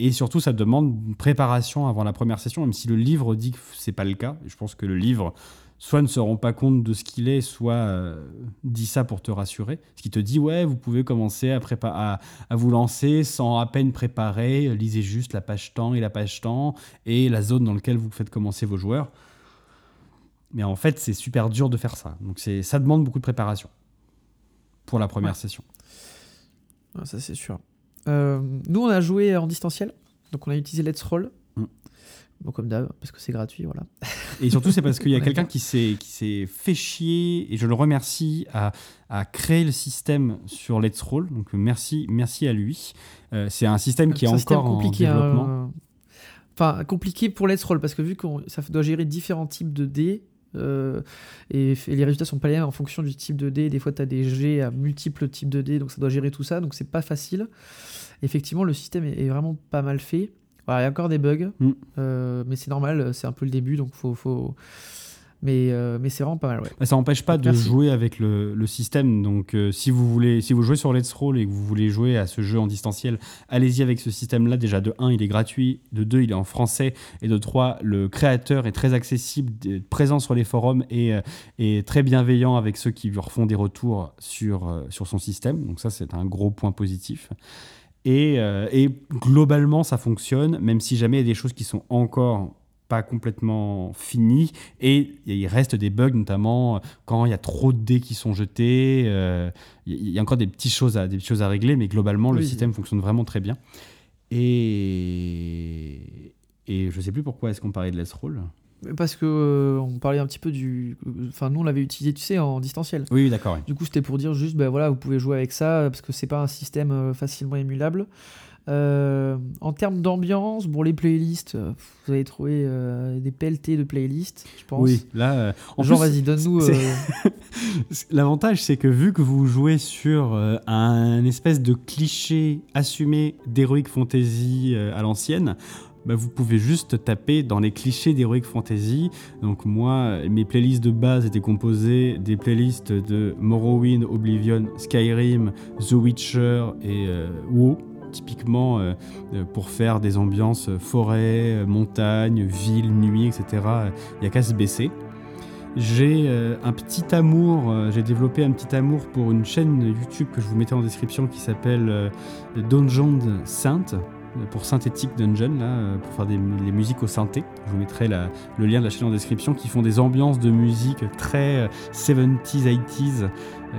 Et surtout, ça demande une préparation avant la première session, même si le livre dit que c'est pas le cas. Je pense que le livre, soit ne se rend pas compte de ce qu'il est, soit euh, dit ça pour te rassurer. Ce qui te dit, ouais, vous pouvez commencer à, prépa- à, à vous lancer sans à peine préparer. Lisez juste la page temps et la page temps et la zone dans laquelle vous faites commencer vos joueurs. Mais en fait, c'est super dur de faire ça. Donc c'est- ça demande beaucoup de préparation pour la première Ouais. session. Ah, ça, c'est sûr. Euh, nous, on a joué en distanciel. Donc, on a utilisé Let's Roll. Mm. Bon, comme d'hab, parce que c'est gratuit, voilà. Et surtout, c'est parce qu'il y a quelqu'un qui s'est qui s'est fait chier, et je le remercie, à, à créer le système sur Let's Roll. Donc merci, merci à lui. Euh, c'est un système qui est un encore en compliqué. hein, développement. euh, Enfin, compliqué pour Let's Roll, parce que vu que ça doit gérer différents types de dés, euh, et, les résultats sont pas les mêmes en fonction du type de dés. Des fois, tu as des G à multiples types de dés, donc ça doit gérer tout ça, donc c'est pas facile. Effectivement, le système est, vraiment pas mal fait. Il y a encore des bugs, Mm. euh, mais c'est normal, c'est un peu le début, donc faut. faut... Mais, euh, mais c'est vraiment pas mal, ouais. Ça n'empêche pas de Merci. jouer avec le, le système. Donc, euh, si vous voulez, si vous jouez sur Let's Roll et que vous voulez jouer à ce jeu en distanciel, allez-y avec ce système-là. Déjà, de 1, il est gratuit. De 2, il est en français. Et de 3, le créateur est très accessible, présent sur les forums et, et très bienveillant avec ceux qui lui refont des retours sur, sur son système. Donc, ça, c'est un gros point positif. Et, euh, et globalement, ça fonctionne, même si jamais il y a des choses qui sont encore pas complètement finies. Et il reste des bugs, notamment quand il y a trop de dés qui sont jetés. euh, Il y a encore des petites choses à, des petites choses à régler, mais globalement, le Oui. système fonctionne vraiment très bien. Et, et je sais plus pourquoi est-ce qu'on parlait de Let's Roll. Parce que euh, on parlait un petit peu du. Enfin, nous, on l'avait utilisé, tu sais, en distanciel. Oui, d'accord. oui. Du coup, c'était pour dire juste, ben voilà, vous pouvez jouer avec ça parce que c'est pas un système euh, facilement émulable. Euh, en termes d'ambiance, bon, les playlists, vous allez trouver euh, des pelletés de playlists, je pense. Oui, là, euh, en Genre, vas-y, donne-nous. L'avantage, c'est que vu que vous jouez sur un espèce de cliché assumé d'Heroic Fantasy à l'ancienne, bah, vous pouvez juste taper dans les clichés d'Heroic Fantasy. Donc moi, mes playlists de base étaient composées des playlists de Morrowind, Oblivion, Skyrim, The Witcher et euh, WoW. Typiquement euh, euh, pour faire des ambiances euh, forêt, montagne, ville, nuit, etc. Il n'y a qu'à se baisser. J'ai un petit amour, j'ai développé un petit amour pour une chaîne YouTube que je vous mettais en description qui s'appelle euh, Dungeon Saint, euh, pour synthétique dungeon, là, euh, pour faire des, les musiques au synthé. Je vous mettrai la- le lien de la chaîne en description qui font des ambiances de musique très euh, 70s, 80s, euh,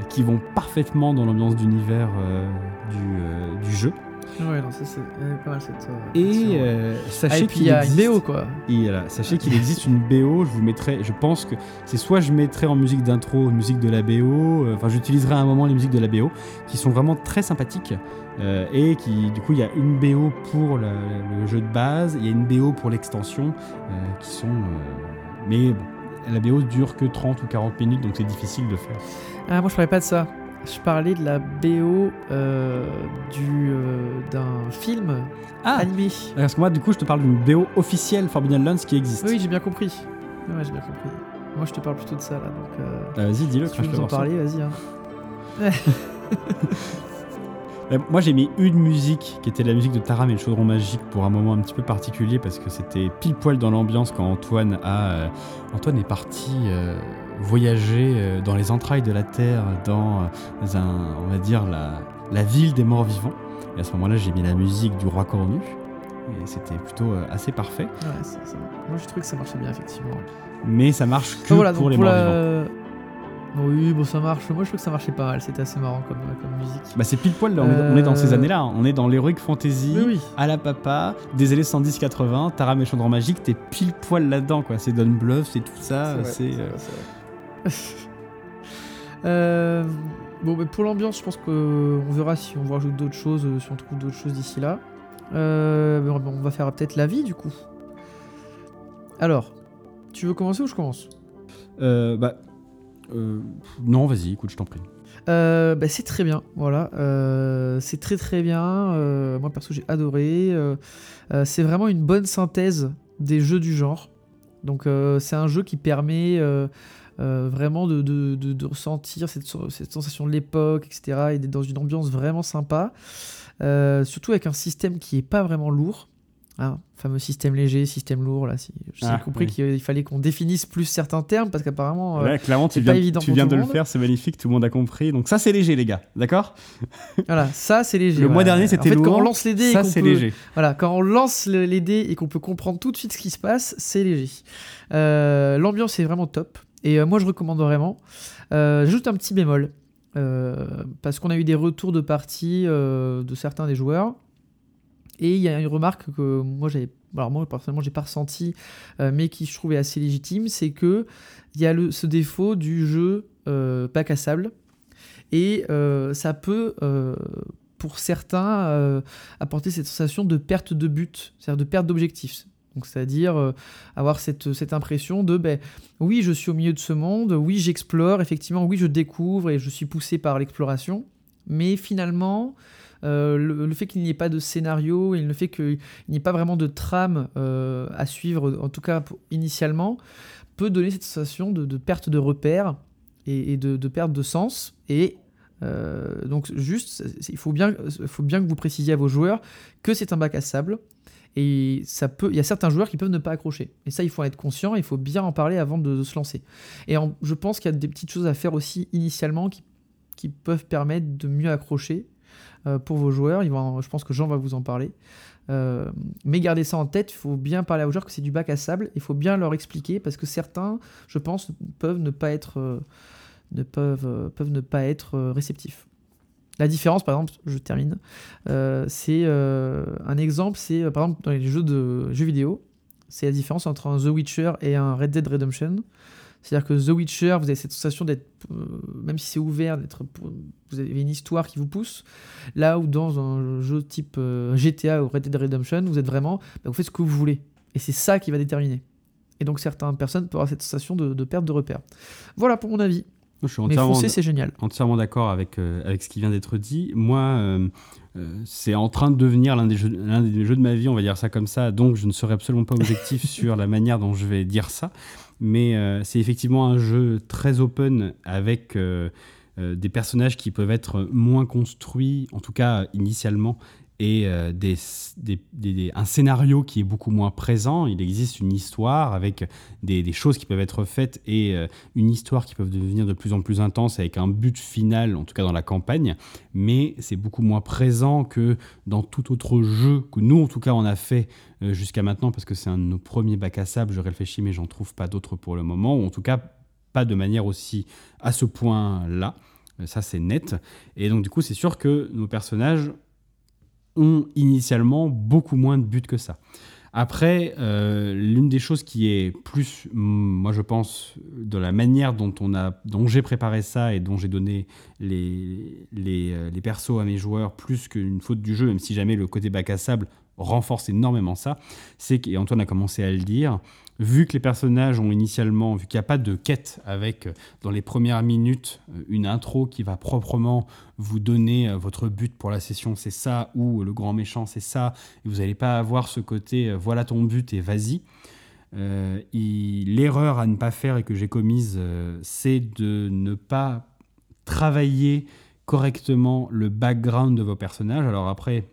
qui vont parfaitement dans l'ambiance d'univers euh, du, euh, du jeu. Ouais, non, ça c'est euh, pas mal cette. euh, Et euh, Ah, sachez et puis il qu'il y a une existe- BO quoi. et voilà, sachez qu'il existe une BO, je vous mettrai, je pense que c'est soit je mettrai en musique d'intro une musique de la BO, euh, enfin j'utiliserai à un moment les musiques de la BO qui sont vraiment très sympathiques euh, et qui du coup il y a une BO pour le, le jeu de base, il y a une BO pour l'extension euh, qui sont euh, mais bon, la BO dure que 30 ou 40 minutes donc c'est difficile de faire. Ah, moi je parlais pas de ça. Je parlais de la BO du d'un film Ah animé. parce que moi du coup je te parle d'une BO officielle Forbidden Lands qui existe. Oui, j'ai bien compris. Ouais, j'ai bien compris. Moi je te parle plutôt de ça là. Donc, Euh, Vas-y dis-le, si tu veux nous en parler, vas-y. hein. Moi j'ai mis une musique qui était la musique de Taram et le chaudron magique pour un moment un petit peu particulier parce que c'était pile poil dans l'ambiance quand Antoine a euh, Antoine est parti euh, voyager euh, dans les entrailles de la terre dans un on va dire la, la ville des morts vivants et à ce moment-là j'ai mis la musique du roi cornu et c'était plutôt assez parfait Ouais. Moi je trouve que ça marchait bien effectivement. mais ça marche que Ah, voilà, pour les pour morts la- vivants. Oui, bon ça marche. Moi je trouve que ça marchait pas mal. C'était assez marrant comme, comme musique. Bah c'est pile poil là, on, est, on est dans ces Euh, années-là, hein. on est dans l'heroic fantasy. Oui, à la papa, des années 110-80, Taram et Chandran Magique, t'es pile poil là-dedans, quoi. C'est Don Bluff, c'est tout ça. C'est. euh. Euh, bon, mais pour l'ambiance, je pense qu'on verra si on va rajouter d'autres choses, euh, si on trouve d'autres choses d'ici là. Euh, bon, on va faire peut-être la vie du coup. Alors, tu veux commencer ou je commence? Euh, bah. Euh, non, vas-y, écoute, je t'en prie. Euh, bah, c'est très bien, voilà. Euh, c'est très très bien. Moi perso j'ai adoré. C'est vraiment une bonne synthèse des jeux du genre. Donc c'est un jeu qui permet vraiment de, ressentir cette, cette sensation de l'époque, etc. Et d'être dans une ambiance vraiment sympa. Surtout avec un système qui est pas vraiment lourd. Hein, fameux système léger, système lourd. Là, si, j'ai Ah, compris oui. qu'il fallait qu'on définisse plus certains termes parce qu'apparemment. euh, Là, clairement, tu pas viens, évident tu viens de le faire, c'est magnifique, tout le monde a compris. Donc, ça, c'est léger, les gars, d'accord Voilà, ça c'est léger. Le mois dernier, c'était En fait, quand lourd, on lance les dés, Ça, c'est peut- léger. Voilà, quand on lance le- les dés et qu'on peut comprendre tout de suite ce qui se passe, c'est léger. Euh, L'ambiance est vraiment top. Et euh, moi, je recommande vraiment. Euh, J'ajoute un petit bémol. euh, parce qu'on a eu des retours de partie euh, de certains des joueurs. Et il y a une remarque que moi, j'avais. Alors, moi, personnellement, j'ai pas ressenti, euh, mais qui je trouvais assez légitime c'est que il y a ce défaut du jeu euh, bac à sable. Et euh, ça peut, euh, pour certains, apporter cette sensation de perte de but, c'est-à-dire de perte d'objectif. C'est-à-dire avoir cette, cette, impression de ben, oui, je suis au milieu de ce monde, oui, j'explore, effectivement, oui, je découvre et je suis poussé par l'exploration, mais finalement, euh, le, fait qu'il n'y ait pas de scénario et le fait qu'il n'y ait pas vraiment de trame euh, à suivre, en tout cas initialement, peut donner cette sensation de, perte de repère et, de, perte de sens. Et donc juste, il faut bien, faut bien que vous précisiez à vos joueurs que c'est un bac à sable et ça peut, il y a certains joueurs qui peuvent ne pas accrocher. Et ça, il faut en être conscient, il faut bien en parler avant de, se lancer. Et je pense qu'il y a des petites choses à faire aussi initialement qui, peuvent permettre de mieux accrocher euh, pour vos joueurs. Je pense que Jean va vous en parler. Euh, mais gardez ça en tête, il faut bien parler aux joueurs que c'est du bac à sable, il faut bien leur expliquer parce que certains, je pense, peuvent ne pas être, euh, ne peuvent, peuvent ne pas être réceptifs. La différence, par exemple, je termine, euh, c'est euh, un exemple, c'est euh, par exemple dans les jeux de jeux vidéo, c'est la différence entre un The Witcher et un Red Dead Redemption. C'est-à-dire que The Witcher, vous avez cette sensation d'être, même si c'est ouvert, vous avez une histoire qui vous pousse. Là où dans un jeu type GTA ou Red Dead Redemption, vous êtes vraiment, bah, vous faites ce que vous voulez. Et c'est ça qui va déterminer. Et donc certaines personnes peuvent avoir cette sensation de perte de repère. Voilà pour mon avis. Je suis entièrement, Mais c'est génial. Entièrement d'accord avec, euh, avec ce qui vient d'être dit. Moi, euh, euh, c'est en train de devenir l'un des, jeux, l'un des jeux de ma vie, on va dire ça comme ça. Donc, je ne serai absolument pas objectif sur la manière dont je vais dire ça. Mais c'est effectivement un jeu très open avec des personnages qui peuvent être moins construits, en tout cas initialement, et euh, un scénario qui est beaucoup moins présent. Il existe une histoire avec des, choses qui peuvent être faites et euh, une histoire qui peut devenir de plus en plus intense avec un but final, en tout cas dans la campagne, mais c'est beaucoup moins présent que dans tout autre jeu que nous, en tout cas, on a fait euh, jusqu'à maintenant, parce que c'est un de nos premiers bacs à sable, je réfléchis, mais j'en trouve pas d'autres pour le moment, ou en tout cas pas de manière aussi à ce point-là. Ça, c'est net. Et donc, du coup, c'est sûr que nos personnages ont initialement beaucoup moins de buts que ça. Après, euh, l'une des choses qui est plus, moi je pense, de la manière dont, on a, dont j'ai préparé ça et dont j'ai donné les, les, euh, les, persos à mes joueurs, plus qu'une faute du jeu, même si jamais le côté bac à sable renforce énormément ça, c'est que, et Antoine a commencé à le dire, vu que les personnages ont initialement, vu qu'il n'y a pas de quête avec, euh, dans les premières minutes, euh, une intro qui va proprement vous donner euh, votre but pour la session, c'est ça, ou le grand méchant, c'est ça, et vous n'allez pas avoir ce côté, voilà ton but et vas-y. L'erreur à ne pas faire et que j'ai commise, c'est de ne pas travailler correctement le background de vos personnages. Alors après,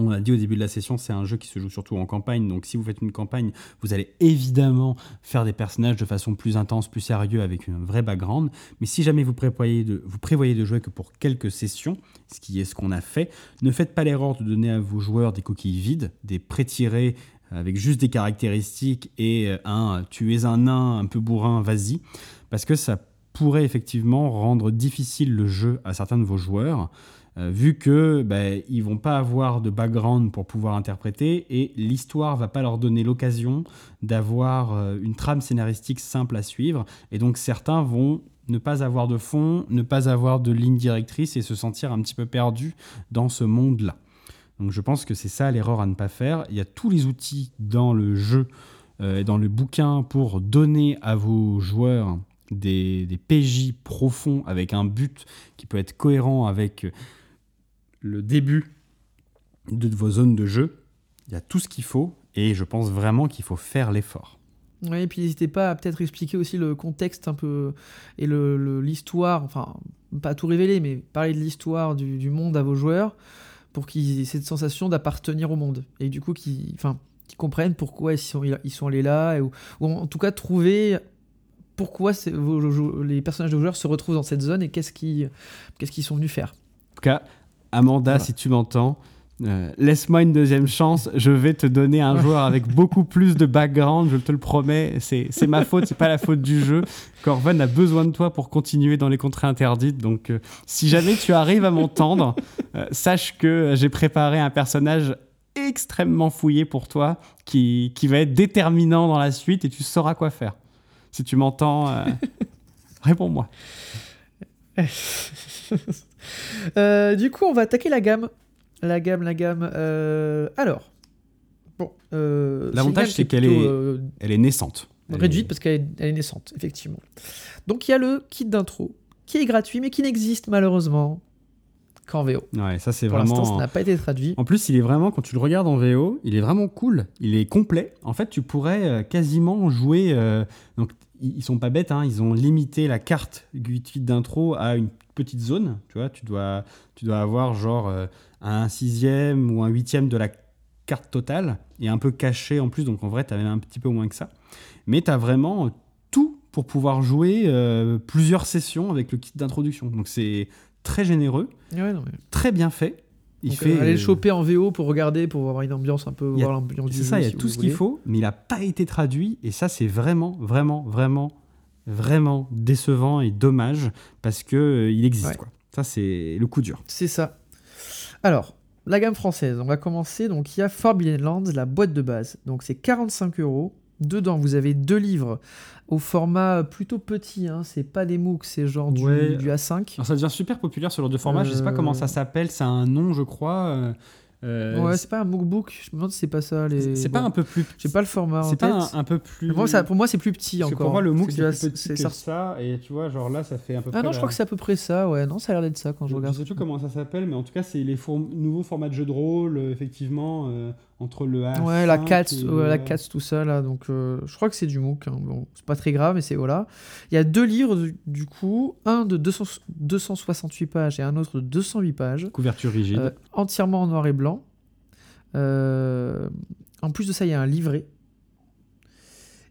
on l'a dit au début de la session, c'est un jeu qui se joue surtout en campagne. Donc, si vous faites une campagne, vous allez évidemment faire des personnages de façon plus intense, plus sérieux, avec un vrai background. Mais si jamais vous prévoyez de, jouer que pour quelques sessions, ce qui est ce qu'on a fait, ne faites pas l'erreur de donner à vos joueurs des coquilles vides, des pré-tirés avec juste des caractéristiques et un tu un nain un peu bourrin, vas-y. Parce que ça pourrait effectivement rendre difficile le jeu à certains de vos joueurs. Euh, vu que ben, ils vont pas avoir de background pour pouvoir interpréter et l'histoire va pas leur donner l'occasion d'avoir euh, une trame scénaristique simple à suivre et donc certains vont ne pas avoir de fond, ne pas avoir de ligne directrice et se sentir un petit peu perdu dans ce monde-là. Donc je pense que c'est ça l'erreur à ne pas faire. Il y a tous les outils dans le jeu euh, et dans le bouquin pour donner à vos joueurs des, des, PJ profonds avec un but qui peut être cohérent avec le début de vos zones de jeu. Il y a tout ce qu'il faut et je pense vraiment qu'il faut faire l'effort. Oui, et puis n'hésitez pas à peut-être expliquer aussi le contexte un peu et l'histoire, enfin, pas tout révéler, mais parler de l'histoire du, monde à vos joueurs pour qu'ils aient cette sensation d'appartenir au monde et du coup qu'ils enfin, comprennent pourquoi ils sont, ils sont allés là, ou, en tout cas trouver pourquoi les personnages de vos joueurs se retrouvent dans cette zone et qu'est-ce qu'ils qu'est-ce sont venus faire. En tout cas, Amanda, si tu m'entends, euh, laisse-moi une deuxième chance. Je vais te donner un joueur avec beaucoup plus de background, je te le promets. C'est ma faute, c'est pas la faute du jeu. Corvan a besoin de toi pour continuer dans les contrées interdites. Donc, euh, si jamais tu arrives à m'entendre, euh, sache que j'ai préparé un personnage extrêmement fouillé pour toi qui, qui, va être déterminant dans la suite et tu sauras quoi faire. Si tu m'entends, réponds-moi. Euh, du coup, on va attaquer la gamme. La gamme, la gamme. Euh, alors, Bon, euh, L'avantage, c'est qu'elle plutôt, est- Elle est naissante. Réduite est- parce qu'elle est, naissante, effectivement. Donc il y a le kit d'intro qui est gratuit mais qui n'existe malheureusement qu'en VO. Ouais, ça c'est Pour l'instant, ça vraiment. n'a pas été traduit. En plus, il est vraiment, quand tu le regardes en VO, il est vraiment cool. Il est complet. En fait, tu pourrais quasiment jouer. donc, ils sont pas bêtes, hein, ils ont limité la carte gratuite d'intro à une petite zone. Tu vois, tu dois, tu dois avoir genre euh, un sixième ou un huitième de la carte totale et un peu caché en plus. Donc, en vrai, tu avais un petit peu moins que ça. Mais tu as vraiment euh, tout pour pouvoir jouer euh, plusieurs sessions avec le kit d'introduction. Donc, c'est très généreux, Ouais, non, mais- très bien fait. Il Donc, fait, allez le choper en VO pour regarder, pour avoir une ambiance un peu, y a- voir l'ambiance C'est ça, il y a si tout vous ce qu'il faut, mais il n'a pas été traduit. Et ça, c'est vraiment, vraiment, vraiment, vraiment décevant et dommage parce que euh, il existe. Ouais. Quoi. Ça, c'est le coup dur. C'est ça. Alors, la gamme française, on va commencer. Donc, il y a Forbidden Lands, la boîte de base. Donc, c'est 45 euros. Dedans, vous avez deux livres au format plutôt petit. Hein. C'est pas des MOOC, c'est genre du, Ouais. du A5. Alors, ça devient super populaire sur le deux formats. Je sais pas comment ça Euh. s'appelle. C'est un nom, je crois. Euh, ouais, c'est pas un MOOC Je me demande si c'est pas ça. Les... c'est pas un peu plus. J'ai pas le format en C'est pas un, un peu plus. Moi, ça- pour moi, c'est plus petit Parce que encore. pour moi, le MOOC, C'est plus petit que ça-. Et tu vois, genre là, ça fait à peu Ah non, je crois que c'est à peu près ça. Ouais, non, ça a l'air d'être ça quand je Je regarde. sais plus comment ça s'appelle, mais en tout cas, c'est les for- nouveaux formats de jeux de rôle, euh, effectivement, euh, entre le A5 Ouais, la 4, et ouais, la 4, tout ça là. Donc, euh, je crois que c'est du MOOC. hein. Bon, c'est pas très grave, mais c'est voilà. Il y a deux livres du, du coup, un de 200 268 pages et un autre de 208 pages, Couverture rigide. euh, entièrement en noir et blanc. Euh, en plus de ça, il y a un livret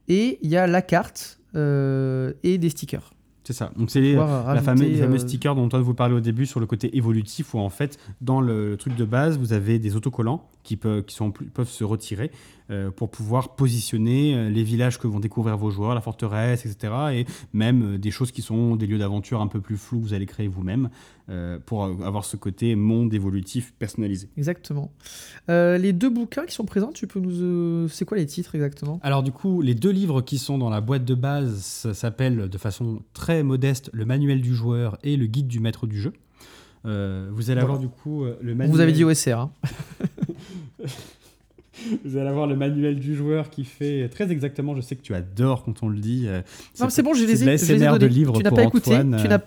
et il y a la carte euh, et des stickers. C'est ça. Donc, c'est les, Pouvoir la rajouter, fameuse, les fameux euh, stickers dont on vous parlait au début sur le côté évolutif, où en fait, dans le truc de base, vous avez des autocollants qui, peuvent, qui sont, plus- peuvent se retirer euh, pour pouvoir positionner euh, les villages que vont découvrir vos joueurs, la forteresse, etc. Et même euh, des choses qui sont des lieux d'aventure un peu plus flous que vous allez créer vous-même euh, pour avoir ce côté monde évolutif personnalisé. Exactement. Euh, les deux bouquins qui sont présents, tu peux nous. euh, c'est quoi les titres exactement? Alors du coup, les deux livres qui sont dans la boîte de base s'appellent de façon très modeste le manuel du joueur et le guide du maître du jeu. Euh, vous allez Voilà. avoir du coup euh, le manuel. vous avez dit OSR. Hein. Vous allez avoir le manuel du joueur qui fait très exactement. Je sais que tu adores quand on le dit. euh, Non, c'est bon, je les ai, je les ai l'ASMR de livres tu n'as pas écouté. Antoine, Tu n'as,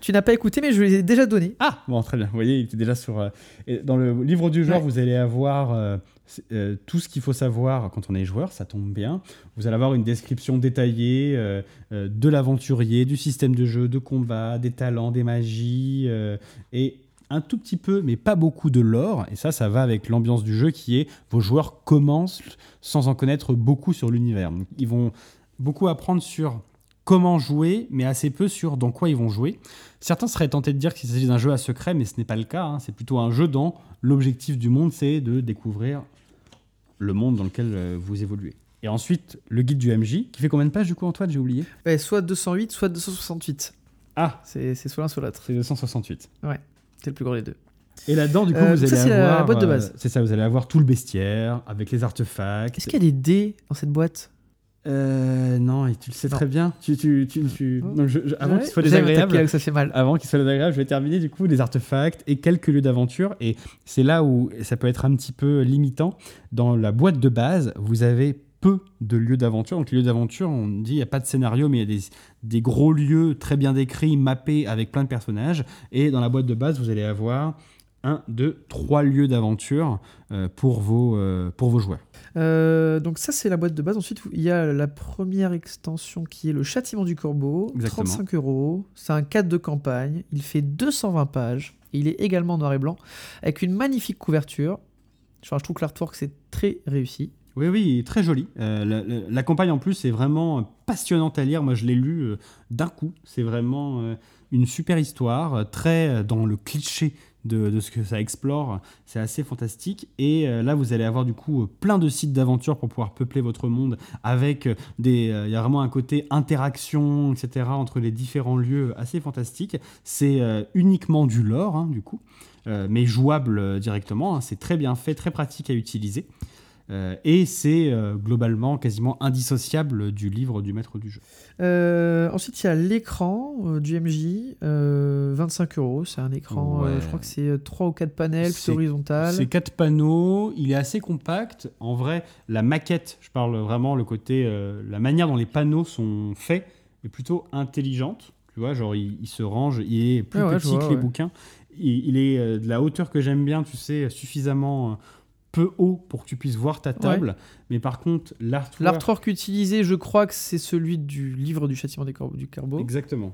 tu n'as pas écouté, mais je les ai déjà donnés. Ah bon, très bien. Vous voyez, il était déjà sur. euh, et dans le livre du joueur, Ouais. vous allez avoir euh, euh, tout ce qu'il faut savoir quand on est joueur. Ça tombe bien. Vous allez avoir une description détaillée euh, euh, de l'aventurier, du système de jeu, de combat, des talents, des magies et un tout petit peu, mais pas beaucoup de lore. Et ça, ça va avec l'ambiance du jeu qui est vos joueurs commencent sans en connaître beaucoup sur l'univers. Ils vont beaucoup apprendre sur comment jouer, mais assez peu sur dans quoi ils vont jouer. Certains seraient tentés de dire qu'il s'agit d'un jeu à secret, mais ce n'est pas le cas. hein. C'est plutôt un jeu dont l'objectif du monde, c'est de découvrir le monde dans lequel euh, vous évoluez. Et ensuite, le guide du MJ, qui fait combien de pages du coup, Antoine J'ai oublié? Ouais, soit 208, soit 268. Ah, C'est, c'est soit l'un, soit l'autre. c'est 268. C'est le plus gros des deux. Et là-dedans, du coup, Euh, vous ça, allez c'est la avoir. boîte de euh, base. c'est ça, vous allez avoir tout le bestiaire avec les artefacts. Est-ce qu'il y a des dés dans cette boîte? Euh, non, et tu le sais Non. très bien. Tu, tu, tu, tu- donc je- je- avant Ouais, qu'il soit désagréable, ça fait mal. avant qu'il soit désagréable, je vais terminer du coup les artefacts et quelques lieux d'aventure. Et c'est là où ça peut être un petit peu limitant. Dans la boîte de base, vous avez peu de lieux d'aventure. Donc les lieux d'aventure, on dit il n'y a pas de scénario, mais il y a des, des gros lieux très bien décrits, mappés avec plein de personnages. Et dans la boîte de base, vous allez avoir un, deux, trois lieux d'aventure euh, pour, vos, euh, pour vos joueurs. Euh, donc ça c'est la boîte de base. Ensuite il y a la première extension qui est le Châtiment du Corbeau, Exactement. 35 euros. C'est un cadre de campagne. Il fait 220 pages. Et il est également en noir et blanc avec une magnifique couverture. Je trouve que l'artwork c'est très réussi. Oui, oui, très joli. Euh, la, la- la campagne en plus est vraiment passionnante à lire. Moi, je l'ai lu euh, d'un coup. C'est vraiment euh, une super histoire, très dans le cliché de, ce que ça explore. C'est assez fantastique. Et euh, là, vous allez avoir du coup euh, plein de sites d'aventure pour pouvoir peupler votre monde avec euh, des. Il y a vraiment un côté interaction, etc. entre les différents lieux assez fantastique. C'est uniquement du lore, hein, du coup, mais jouable directement. hein. C'est très bien fait, très pratique à utiliser. Euh, et c'est euh, globalement quasiment indissociable du livre du maître du jeu. Euh, ensuite, il y a l'écran du MJ, 25 euros. C'est un écran, Ouais. je crois que c'est 3 ou 4 panels, C'est- plus horizontal. C'est quatre panneaux, il est assez compact. En vrai, la maquette, je parle vraiment le côté, la manière dont les panneaux sont faits est plutôt intelligente. Tu vois, genre il, il se range, il est plus ouais, petit vois, que les ouais. bouquins. Il, il est de la hauteur que j'aime bien, tu sais, suffisamment peu haut pour que tu puisses voir ta table. Mais par contre, l'artwork... L'artwork utilisé, je crois que c'est celui du livre du châtiment des corbeaux, du Carbo. Exactement.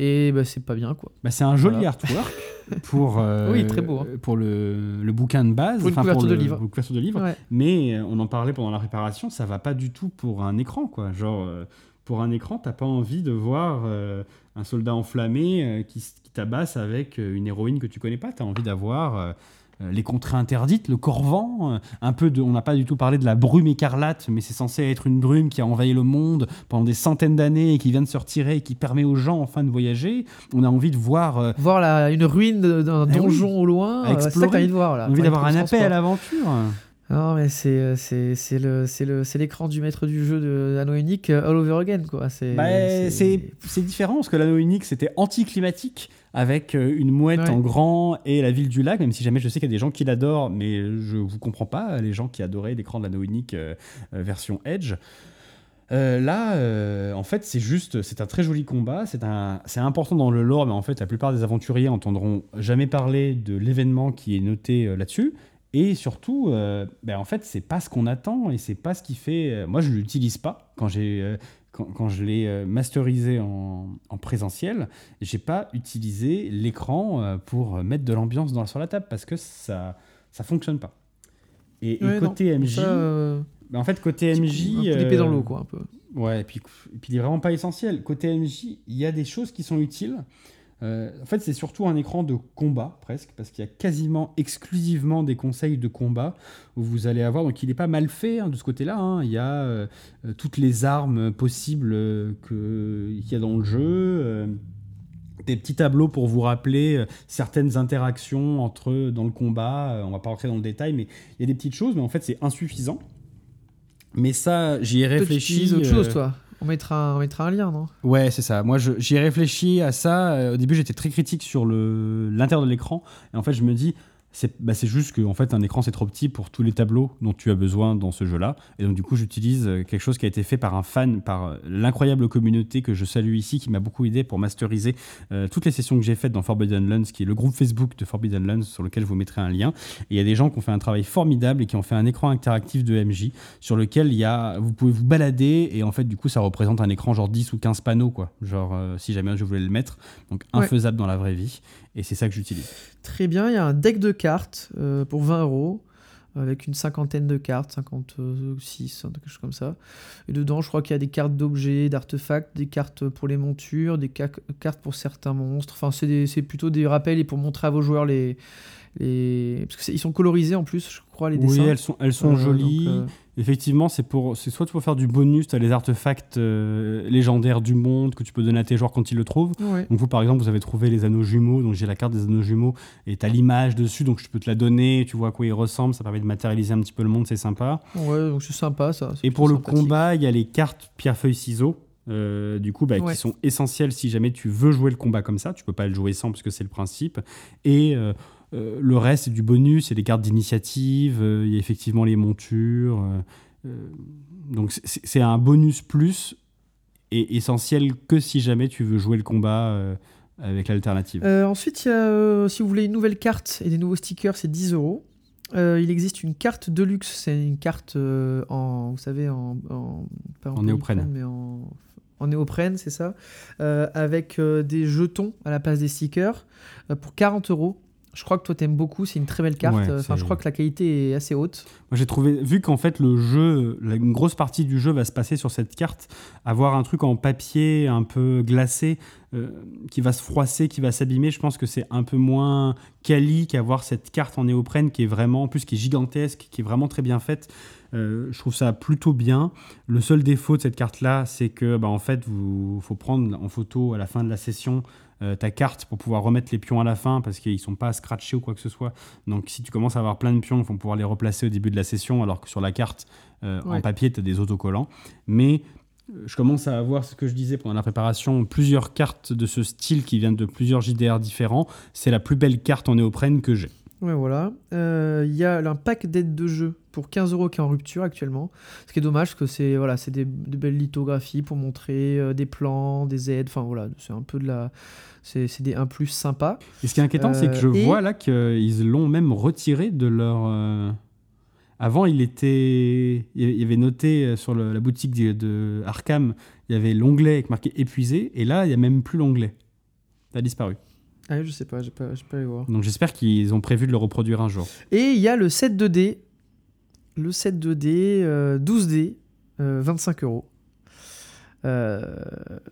Et bah, c'est pas bien, quoi. Bah, c'est un joli Voilà. artwork pour, euh, Oui, très beau, hein. pour le, le bouquin de base. Pour une couverture le- de livre. pour couverture de livre. Ouais. Mais euh, on en parlait pendant la préparation, ça va pas du tout pour un écran, quoi. Genre, euh, pour un écran, t'as pas envie de voir euh, un soldat enflammé euh, qui, qui tabasse avec une héroïne que tu connais pas. T'as envie d'avoir les contrées interdites, le corvan, euh, un peu de. On n'a pas du tout parlé de la brume écarlate, mais c'est censé être une brume qui a envahi le monde pendant des centaines d'années et qui vient de se retirer et qui permet aux gens enfin de voyager. On a envie de voir. euh, Voir la, une ruine d'un Eh oui. donjon au loin, À euh, c'est ça que explorer. t'as envie de voir, là. on a envie d'avoir un appel à l'aventure. Non, mais c'est euh, c'est c'est le c'est le c'est l'écran du maître du jeu de Anno Unique euh, all over again quoi. C'est Bah, c'est c'est différent parce que l'anneau unique c'était anticlimatique avec euh, une mouette Ouais. en grand et la ville du lac, même si jamais je sais qu'il y a des gens qui l'adorent, mais je vous comprends pas, les gens qui adoraient l'écran de l'anneau unique euh, euh, version Edge. Euh, là, euh, en fait, c'est juste, c'est un très joli combat, c'est un, c'est important dans le lore, mais en fait, la plupart des aventuriers entendront jamais parler de l'événement qui est noté euh, là-dessus. Et surtout, euh, ben, en fait, c'est pas ce qu'on attend et c'est pas ce qui fait. euh, moi, je l'utilise pas quand j'ai euh, quand, quand je l'ai masterisé en, en présentiel, j'ai pas utilisé l'écran pour mettre de l'ambiance dans- sur la table parce que ça ça fonctionne pas. Et, et Ouais, non, côté MJ, Ça, euh, ben, en fait côté MJ, coup- un coup d'épée dans l'eau quoi un peu. Ouais, et puis, et puis il est vraiment pas essentiel. Côté MJ, il y a des choses qui sont utiles. Euh, en fait, c'est surtout un écran de combat, presque, parce qu'il y a quasiment exclusivement des conseils de combat où vous allez avoir. Donc, il n'est pas mal fait hein, de ce côté-là. hein. Il y a euh, toutes les armes possibles euh, qu'il y a dans le jeu. euh, des petits tableaux pour vous rappeler certaines interactions entre eux dans le combat. On va pas rentrer dans le détail, mais il y a des petites choses, mais en fait, c'est insuffisant. Mais ça, j'y ai tu réfléchi. utilises autre chose toi. On mettra on mettra un lien non? Ouais, c'est ça. Moi, j'y ai réfléchi à ça. Euh, Au début, j'étais très critique sur l'intérieur de l'écran. Et en fait, je me dis, c'est bah, c'est juste que en fait, un écran, c'est trop petit pour tous les tableaux dont tu as besoin dans ce jeu-là. Et donc, du coup, j'utilise euh, quelque chose qui a été fait par un fan, par euh, l'incroyable communauté que je salue ici, qui m'a beaucoup aidé pour masteriser euh, toutes les sessions que j'ai faites dans Forbidden Lands, qui est le groupe Facebook de Forbidden Lands, sur lequel je vous mettrai un lien. Et il y a des gens qui ont fait un travail formidable et qui ont fait un écran interactif de MJ sur lequel il y a, vous pouvez vous balader et en fait du coup ça représente un écran genre 10 ou 15 panneaux quoi, genre euh, si jamais je voulais le mettre, donc Ouais. infaisable dans la vraie vie et c'est ça que j'utilise. Très bien, il y a un deck de cartes euh, pour 20 euros avec une cinquantaine de cartes, 56, quelque chose comme ça. Et dedans, je crois qu'il y a des cartes d'objets, d'artefacts, des cartes pour les montures, des ca- cartes pour certains monstres. Enfin, c'est plutôt des rappels et pour montrer à vos joueurs les. les... Parce qu'ils sont colorisés en plus, je crois, les Oui, dessins. elles sont, elles sont Euh, jolies. donc, euh, Effectivement, c'est pour, c'est soit pour faire du bonus, tu as les artefacts euh, légendaires du monde que tu peux donner à tes joueurs quand ils le trouvent. ouais. Donc vous par exemple vous avez trouvé les anneaux jumeaux, donc j'ai la carte des anneaux jumeaux et tu as l'image dessus, donc je peux te la donner, tu vois à quoi ils ressemblent, ça permet de matérialiser un petit peu le monde, c'est sympa. Ouais, donc c'est sympa ça. Et pour le combat, il y a les cartes pierre-feuille-ciseaux. euh, du coup, bah, Ouais. qui sont essentielles si jamais tu veux jouer le combat comme ça. Tu peux pas le jouer sans parce que c'est le principe. Et euh, euh, le reste, c'est du bonus. A des cartes d'initiative. euh, il y a effectivement les montures. euh, donc c'est c'est un bonus plus et essentiel que si jamais tu veux jouer le combat avec l'alternative. Ensuite, il y a, si vous voulez une nouvelle carte et des nouveaux stickers, c'est 10 euros. Il existe une carte de luxe, c'est une carte en, vous savez, en, en, pas En néoprène. mais en, en néoprène, c'est ça, avec des jetons à la place des stickers pour 40 euros. Je crois que toi t'aimes beaucoup, c'est une très belle carte. Ouais, Enfin, je crois que la qualité est assez haute. Moi, j'ai trouvé, vu qu'en fait le jeu, une grosse partie du jeu va se passer sur cette carte, avoir un truc en papier un peu glacé euh, qui va se froisser, qui va s'abîmer, je pense que c'est un peu moins quali qu'avoir cette carte en néoprène qui est vraiment, en plus qui est gigantesque, qui est vraiment très bien faite. Euh, je trouve ça plutôt bien. Le seul défaut de cette carte-là, c'est que bah, en fait, il faut prendre en photo à la fin de la session euh, ta carte pour pouvoir remettre les pions à la fin parce qu'ils sont pas scratchés ou quoi que ce soit. Donc si tu commences à avoir plein de pions, il faut pouvoir les replacer au début de la session alors que sur la carte euh, en papier, tu as des autocollants. Mais euh, je commence à avoir ce que je disais pendant la préparation, plusieurs cartes de ce style qui viennent de plusieurs JDR différents. C'est la plus belle carte en néoprène que j'ai. Ouais, voilà. Il y a un pack d'aide de jeu pour 15 euros qui est en rupture actuellement. Ce qui est dommage, parce que c'est voilà, c'est des, belles lithographies pour montrer des plans, des aides. Enfin voilà, c'est un peu de la, c'est des 1 plus sympas. Et ce qui est inquiétant, c'est que je euh, vois là qu'ils l'ont même retiré de leur. Euh, avant, il était, il y avait noté sur la boutique de, Arkham, il y avait l'onglet avec marqué épuisé, et là, il n'y a même plus l'onglet. Ça a disparu. Ah, je sais pas, je pas, pas aller voir. Donc j'espère qu'ils ont prévu de le reproduire un jour. Et il y a le 7 2D, le 7 2D, 12D, 25 euros. Euh,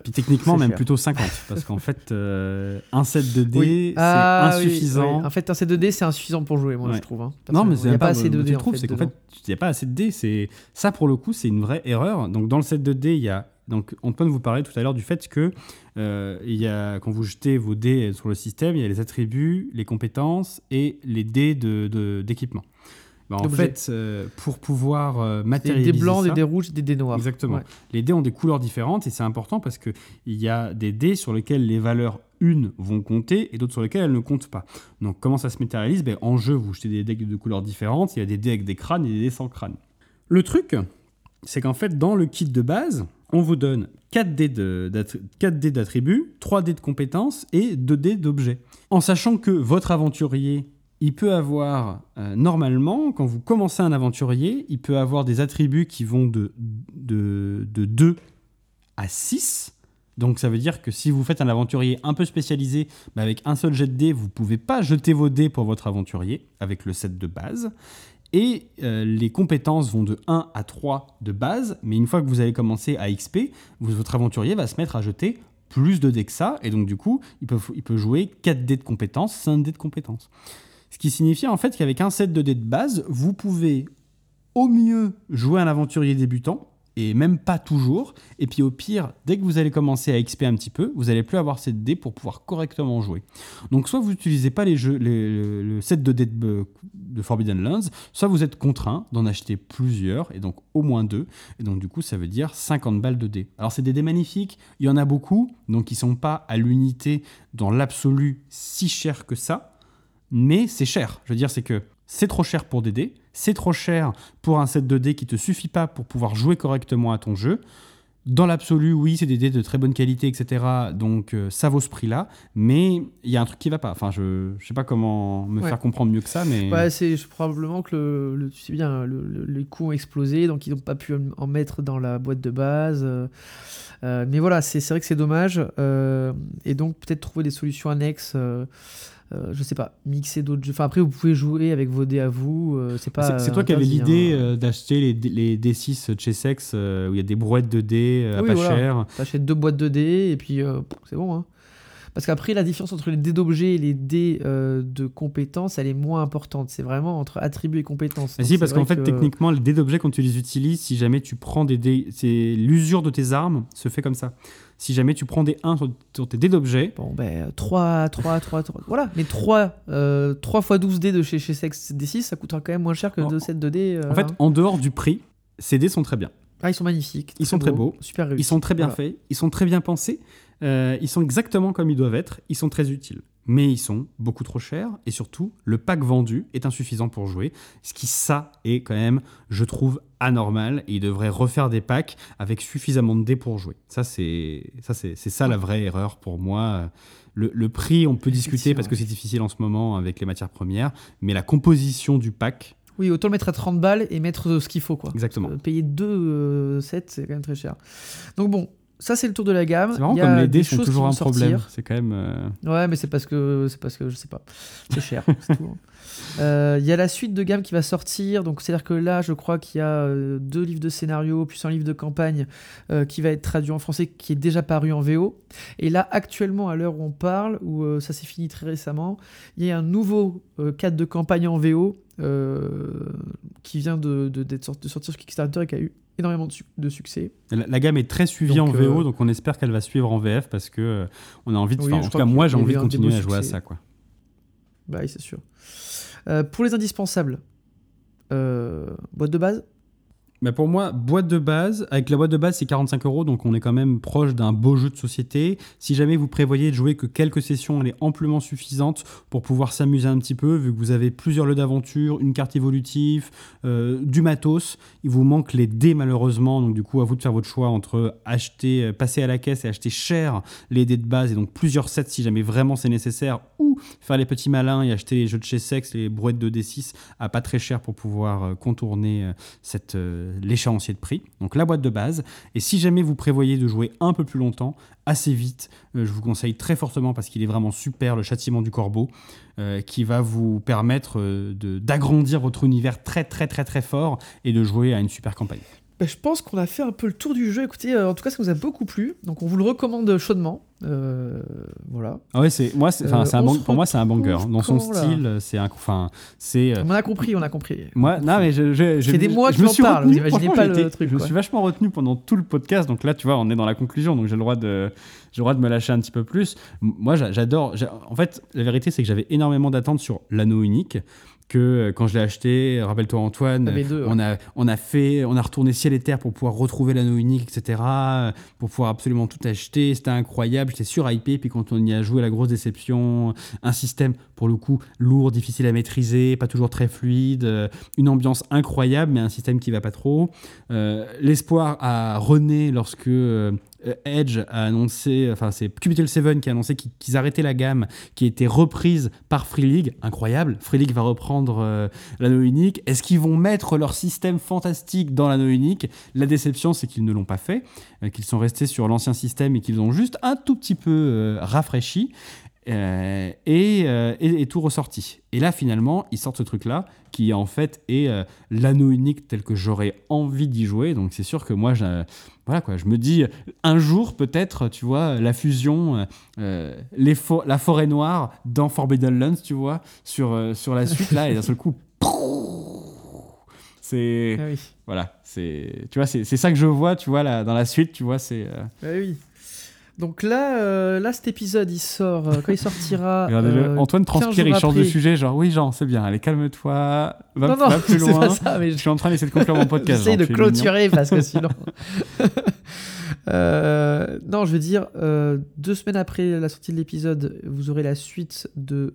Puis techniquement, même plutôt 50, parce qu'en fait, euh, un set de dés, c'est ah insuffisant. En fait, un set de dés, c'est insuffisant pour jouer, moi, je trouve. Hein, non, mais il n'y a pas, assez de dés. c'est qu'en fait, il n'y a pas assez de dés. Ça pour le coup, c'est une vraie erreur. Donc, dans le set de dés, il y a donc Antoine vous parlait tout à l'heure du fait que euh, il y a, quand vous jetez vos dés sur le système, il y a les attributs, les compétences et les dés d'équipement. De, bah, en fait, euh, pour pouvoir matérialiser. Euh, des blancs, des dés rouges, des dés noirs. Exactement. Les dés ont des couleurs différentes et c'est important parce qu'il y a des dés sur lesquels les valeurs une vont compter et d'autres sur lesquelles elles ne comptent pas. Donc, comment ça se matérialise? Ben, En jeu, vous jetez des dés de couleurs différentes. Il y a des dés avec des crânes et des dés sans crâne. Le truc, c'est qu'en fait, dans le kit de base, on vous donne 4 dés d'attributs, 3 dés de compétences et 2 dés d'objets. En sachant que votre aventurier il peut avoir, euh, normalement, quand vous commencez un aventurier, il peut avoir des attributs qui vont de, de, 2 à 6. Donc ça veut dire que si vous faites un aventurier un peu spécialisé, bah, avec un seul jet de dés, vous ne pouvez pas jeter vos dés pour votre aventurier, avec le set de base. Et euh, les compétences vont de 1 à 3 de base, mais une fois que vous allez commencer à XP, votre aventurier va se mettre à jeter plus de dés que ça, et donc du coup, il peut, il peut jouer 4 dés de compétences, 5 dés de compétences. Ce qui signifie en fait qu'avec un set de dés de base, vous pouvez au mieux jouer un aventurier débutant, et même pas toujours. Et puis au pire, dès que vous allez commencer à XP un petit peu, vous n'allez plus avoir cette dés pour pouvoir correctement jouer. Donc soit vous n'utilisez pas les jeux, le set de dés de, de, Forbidden Lands, soit vous êtes contraint d'en acheter plusieurs, et donc au moins deux. Et donc du coup, ça veut dire 50 balles de dés. Alors c'est des dés magnifiques, il y en a beaucoup, donc ils sont pas à l'unité dans l'absolu si cher que ça mais c'est cher. Je veux dire, c'est que c'est trop cher pour des dés, c'est trop cher pour un set de dés qui te suffit pas pour pouvoir jouer correctement à ton jeu. Dans l'absolu, oui, c'est des dés de très bonne qualité, etc. Donc euh, ça vaut ce prix-là, mais il y a un truc qui va pas. Enfin, je ne sais pas comment me faire comprendre mieux que ça, mais. Ouais, c'est probablement que le, tu sais bien, les coûts ont explosé, donc ils n'ont pas pu en mettre dans la boîte de base. Euh, euh, mais voilà, c'est vrai que c'est dommage. et donc peut-être trouver des solutions annexes. Euh, je sais pas, mixer d'autres jeux. Enfin, après, vous pouvez jouer avec vos dés à vous. Euh, c'est pas. C'est toi qui avais l'idée hein. euh, d'acheter les, les, D6 chez Sex où il y a des brouettes de dés à pas voilà. cher. T'achètes deux boîtes de dés et puis c'est bon. Hein. Parce qu'après, la différence entre les dés d'objets et les dés de compétences, elle est moins importante. C'est vraiment entre attributs et compétences. Ah si, parce qu'en fait, techniquement, les dés d'objets, quand tu les utilises, si jamais tu prends des dés. C'est l'usure de tes armes se fait comme ça si jamais tu prends des 1 sur, tes dés d'objets. Bon, ben 3, 3, 3, 3. Voilà, mais 3, euh, 3 x 12 dés de chez, chez Sex D6, ça coûtera quand même moins cher que 2 sets de dés. en fait, en dehors du prix, ces dés sont très bien. Ah, ils sont magnifiques. Ils sont très beaux. Super Ils sont très bien faits. Ils sont très bien pensés. Euh, ils sont exactement comme ils doivent être. Ils sont très utiles mais ils sont beaucoup trop chers et surtout le pack vendu est insuffisant pour jouer, ce qui ça est quand même, je trouve anormal et ils devraient refaire des packs avec suffisamment de dés pour jouer. Ça c'est ça c'est ça la vraie erreur pour moi. Le, prix on peut discuter parce que c'est difficile en ce moment avec les matières premières, mais la composition du pack oui, autant le mettre à 30 balles et mettre ce qu'il faut. Quoi. Exactement. payer 2 euh, sets, c'est quand même très cher. Donc bon, ça c'est le tour de la gamme. C'est marrant comme les dés sont toujours un problème. C'est quand même. Euh, ouais, mais c'est parce que c'est parce que je sais pas. C'est cher. Hein. Euh, Il y a la suite de gamme qui va sortir. Donc, c'est-à-dire que là, je crois qu'il y a euh, deux livres de scénario, plus un livre de campagne euh, qui va être traduit en français, qui est déjà paru en VO. Et là, actuellement, à l'heure où on parle, où ça s'est fini très récemment, il y a un nouveau cadre de campagne en VO qui vient de, de sortir sur Kickstarter et qui a eu énormément de, suc- de succès. La, la gamme est très suivie Donc, en VO, euh, donc on espère qu'elle va suivre en VF parce que euh, on a envie de. Oui, en tout cas, moi, j'ai envie de continuer à jouer à ça, quoi. Bah oui, c'est sûr. Euh, pour les indispensables, boîte de base? Pour moi, boîte de base, avec la boîte de base, c'est 45 euros, donc on est quand même proche d'un beau jeu de société. Si jamais vous prévoyez de jouer que quelques sessions, elle est amplement suffisante pour pouvoir s'amuser un petit peu, vu que vous avez plusieurs lieux d'aventure, une carte évolutive, euh, du matos. Il vous manque les dés, malheureusement, donc du coup, à vous de faire votre choix entre acheter, euh, passer à la caisse et acheter cher les dés de base, et donc plusieurs sets si jamais vraiment c'est nécessaire, ou faire les petits malins et acheter les jeux de chez Sex, les brouettes de D6 à pas très cher pour pouvoir euh, contourner cette, l'échéancier de prix. Donc la boîte de base. Et si jamais vous prévoyez de jouer un peu plus longtemps, assez vite, euh, je vous conseille très fortement parce qu'il est vraiment super, le châtiment du corbeau, euh, qui va vous permettre euh, d'agrandir votre univers très très très très fort et de jouer à une super campagne. Bah, je pense qu'on a fait un peu le tour du jeu. Écoutez, euh, en tout cas, ça nous a beaucoup plu. Donc, on vous le recommande chaudement. Euh, voilà. Ah ouais, c'est moi, c'est, Euh, un bang- pour moi, c'est un banger. Dans son style, c'est un, enfin, c'est. On a compris, on a compris. Moi, non, mais je, je, je- des mois je que me j'en suis parle, retenu, vous imaginez franchement, pas j'ai le été- truc, Je me suis vachement retenu pendant tout le podcast, donc là, tu vois, on est dans la conclusion, donc j'ai le droit de, j'ai le droit de me lâcher un petit peu plus. Moi, j'a- j'adore. j'a- En fait, la vérité, c'est que j'avais énormément d'attentes sur l'anneau unique. Que euh, quand je l'ai acheté, rappelle-toi Antoine, Ah, deux, on a on a fait, on a retourné ciel et terre pour pouvoir retrouver l'anneau unique, etc. euh, Pour pouvoir absolument tout acheter, c'était incroyable. J'étais surhypé, puis quand on y a joué, la grosse déception, un système pour le coup lourd, difficile à maîtriser, pas toujours très fluide, euh, une ambiance incroyable, mais un système qui va pas trop. Euh, L'espoir a rené lorsque Edge a annoncé, enfin c'est Cubicle 7 qui a annoncé qu'ils arrêtaient la gamme, qui a été reprise par Free League, incroyable. Free League va reprendre euh, l'anneau unique. Est-ce qu'ils vont mettre leur système fantastique dans l'anneau unique? La déception, c'est qu'ils ne l'ont pas fait, euh, qu'ils sont restés sur l'ancien système et qu'ils ont juste un tout petit peu euh, rafraîchi. Euh, et, euh, et- et tout ressorti. Et là, finalement, ils sortent ce truc-là, qui en fait est euh, l'anneau unique tel que j'aurais envie d'y jouer. Donc c'est sûr que moi, je, voilà quoi, je me dis, un jour peut-être, tu vois, la fusion, euh, les fo- la forêt noire dans Forbidden Lands, tu vois, sur, sur la suite, là, et d'un seul coup, c'est... Ah oui. Voilà, c'est... Tu vois, c'est c'est ça que je vois, tu vois, là, dans la suite, tu vois, c'est... Ah oui. Donc là, euh, là, cet épisode, il sort euh, quand il sortira. Regardez-le, euh, Antoine 15 transpire, il change de sujet, genre oui Jean, c'est bien, allez calme-toi, va, Non, non, va plus loin. pas ça, mais Je suis en train d'essayer de conclure mon podcast. J'essaye Jean, de clôturer parce que sinon. Non, je veux dire, deux semaines après la sortie de l'épisode, vous aurez la suite de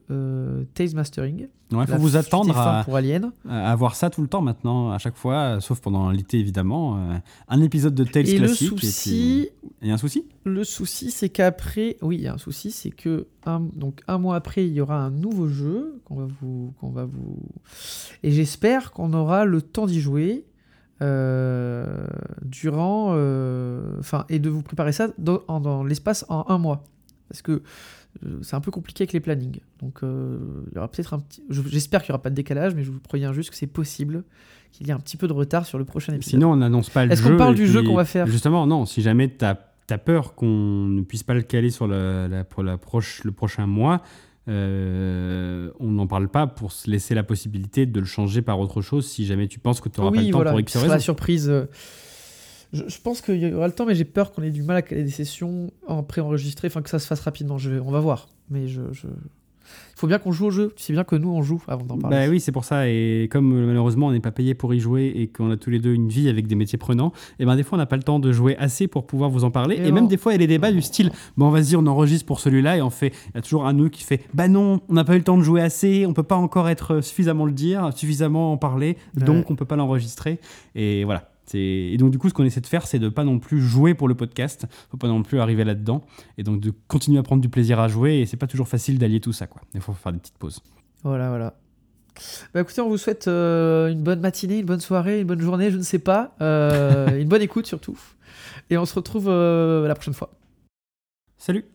Tales Mastering. Ouais, faut vous attendre et à, pour Alien. à avoir ça tout le temps maintenant, à chaque fois, euh, sauf pendant l'été évidemment. euh, un épisode de Tales Et le classique. souci, Et puis... Il y a un souci? le souci, c'est qu'après, oui, il y a un souci, c'est que un, donc un mois après, il y aura un nouveau jeu qu'on va vous, qu'on va vous, et j'espère qu'on aura le temps d'y jouer euh, durant, euh, enfin, et de vous préparer ça dans, dans l'espace en un mois, parce que euh, c'est un peu compliqué avec les plannings. Donc, euh, il y aura peut-être un petit, je- j'espère qu'il n'y aura pas de décalage, mais je vous préviens juste que c'est possible qu'il y ait un petit peu de retard sur le prochain épisode. Sinon, on n'annonce pas le Est-ce jeu. qu'on parle du jeu qu'on va faire? Justement, non. Si jamais tu as, peur qu'on ne puisse pas le caler sur la, la- pour la proche, le prochain mois, euh, on n'en parle pas pour se laisser la possibilité de le changer par autre chose si jamais tu penses que tu n'auras pas le temps pour X la surprise. Je, je pense qu'il y aura le temps, mais j'ai peur qu'on ait du mal à caler des sessions en pré-enregistré, enfin que ça se fasse rapidement. Je vais- on va voir. Mais je, je- il faut bien qu'on joue au jeu. Tu sais bien que nous on joue avant d'en parler. Bah oui, c'est pour ça. Et comme euh, malheureusement on n'est pas payé pour y jouer et qu'on a tous les deux une vie avec des métiers prenants, et ben des fois on n'a pas le temps de jouer assez pour pouvoir vous en parler. Et même des fois il y a des débats du style bon vas-y on enregistre pour celui-là et on fait. Il y a toujours un nous qui fait bah non on n'a pas eu le temps de jouer assez, on peut pas encore être suffisamment le dire, suffisamment en parler, donc on peut pas l'enregistrer. Et voilà. Et donc du coup ce qu'on essaie de faire c'est de pas non plus jouer pour le podcast, faut pas non plus arriver là-dedans et donc de continuer à prendre du plaisir à jouer et c'est pas toujours facile d'allier tout ça quoi. Il faut faire des petites pauses. Voilà, voilà. Bah écoutez, on vous souhaite euh, une bonne matinée, une bonne soirée, une bonne journée, je ne sais pas, euh, une bonne écoute surtout. Et on se retrouve euh, la prochaine fois. Salut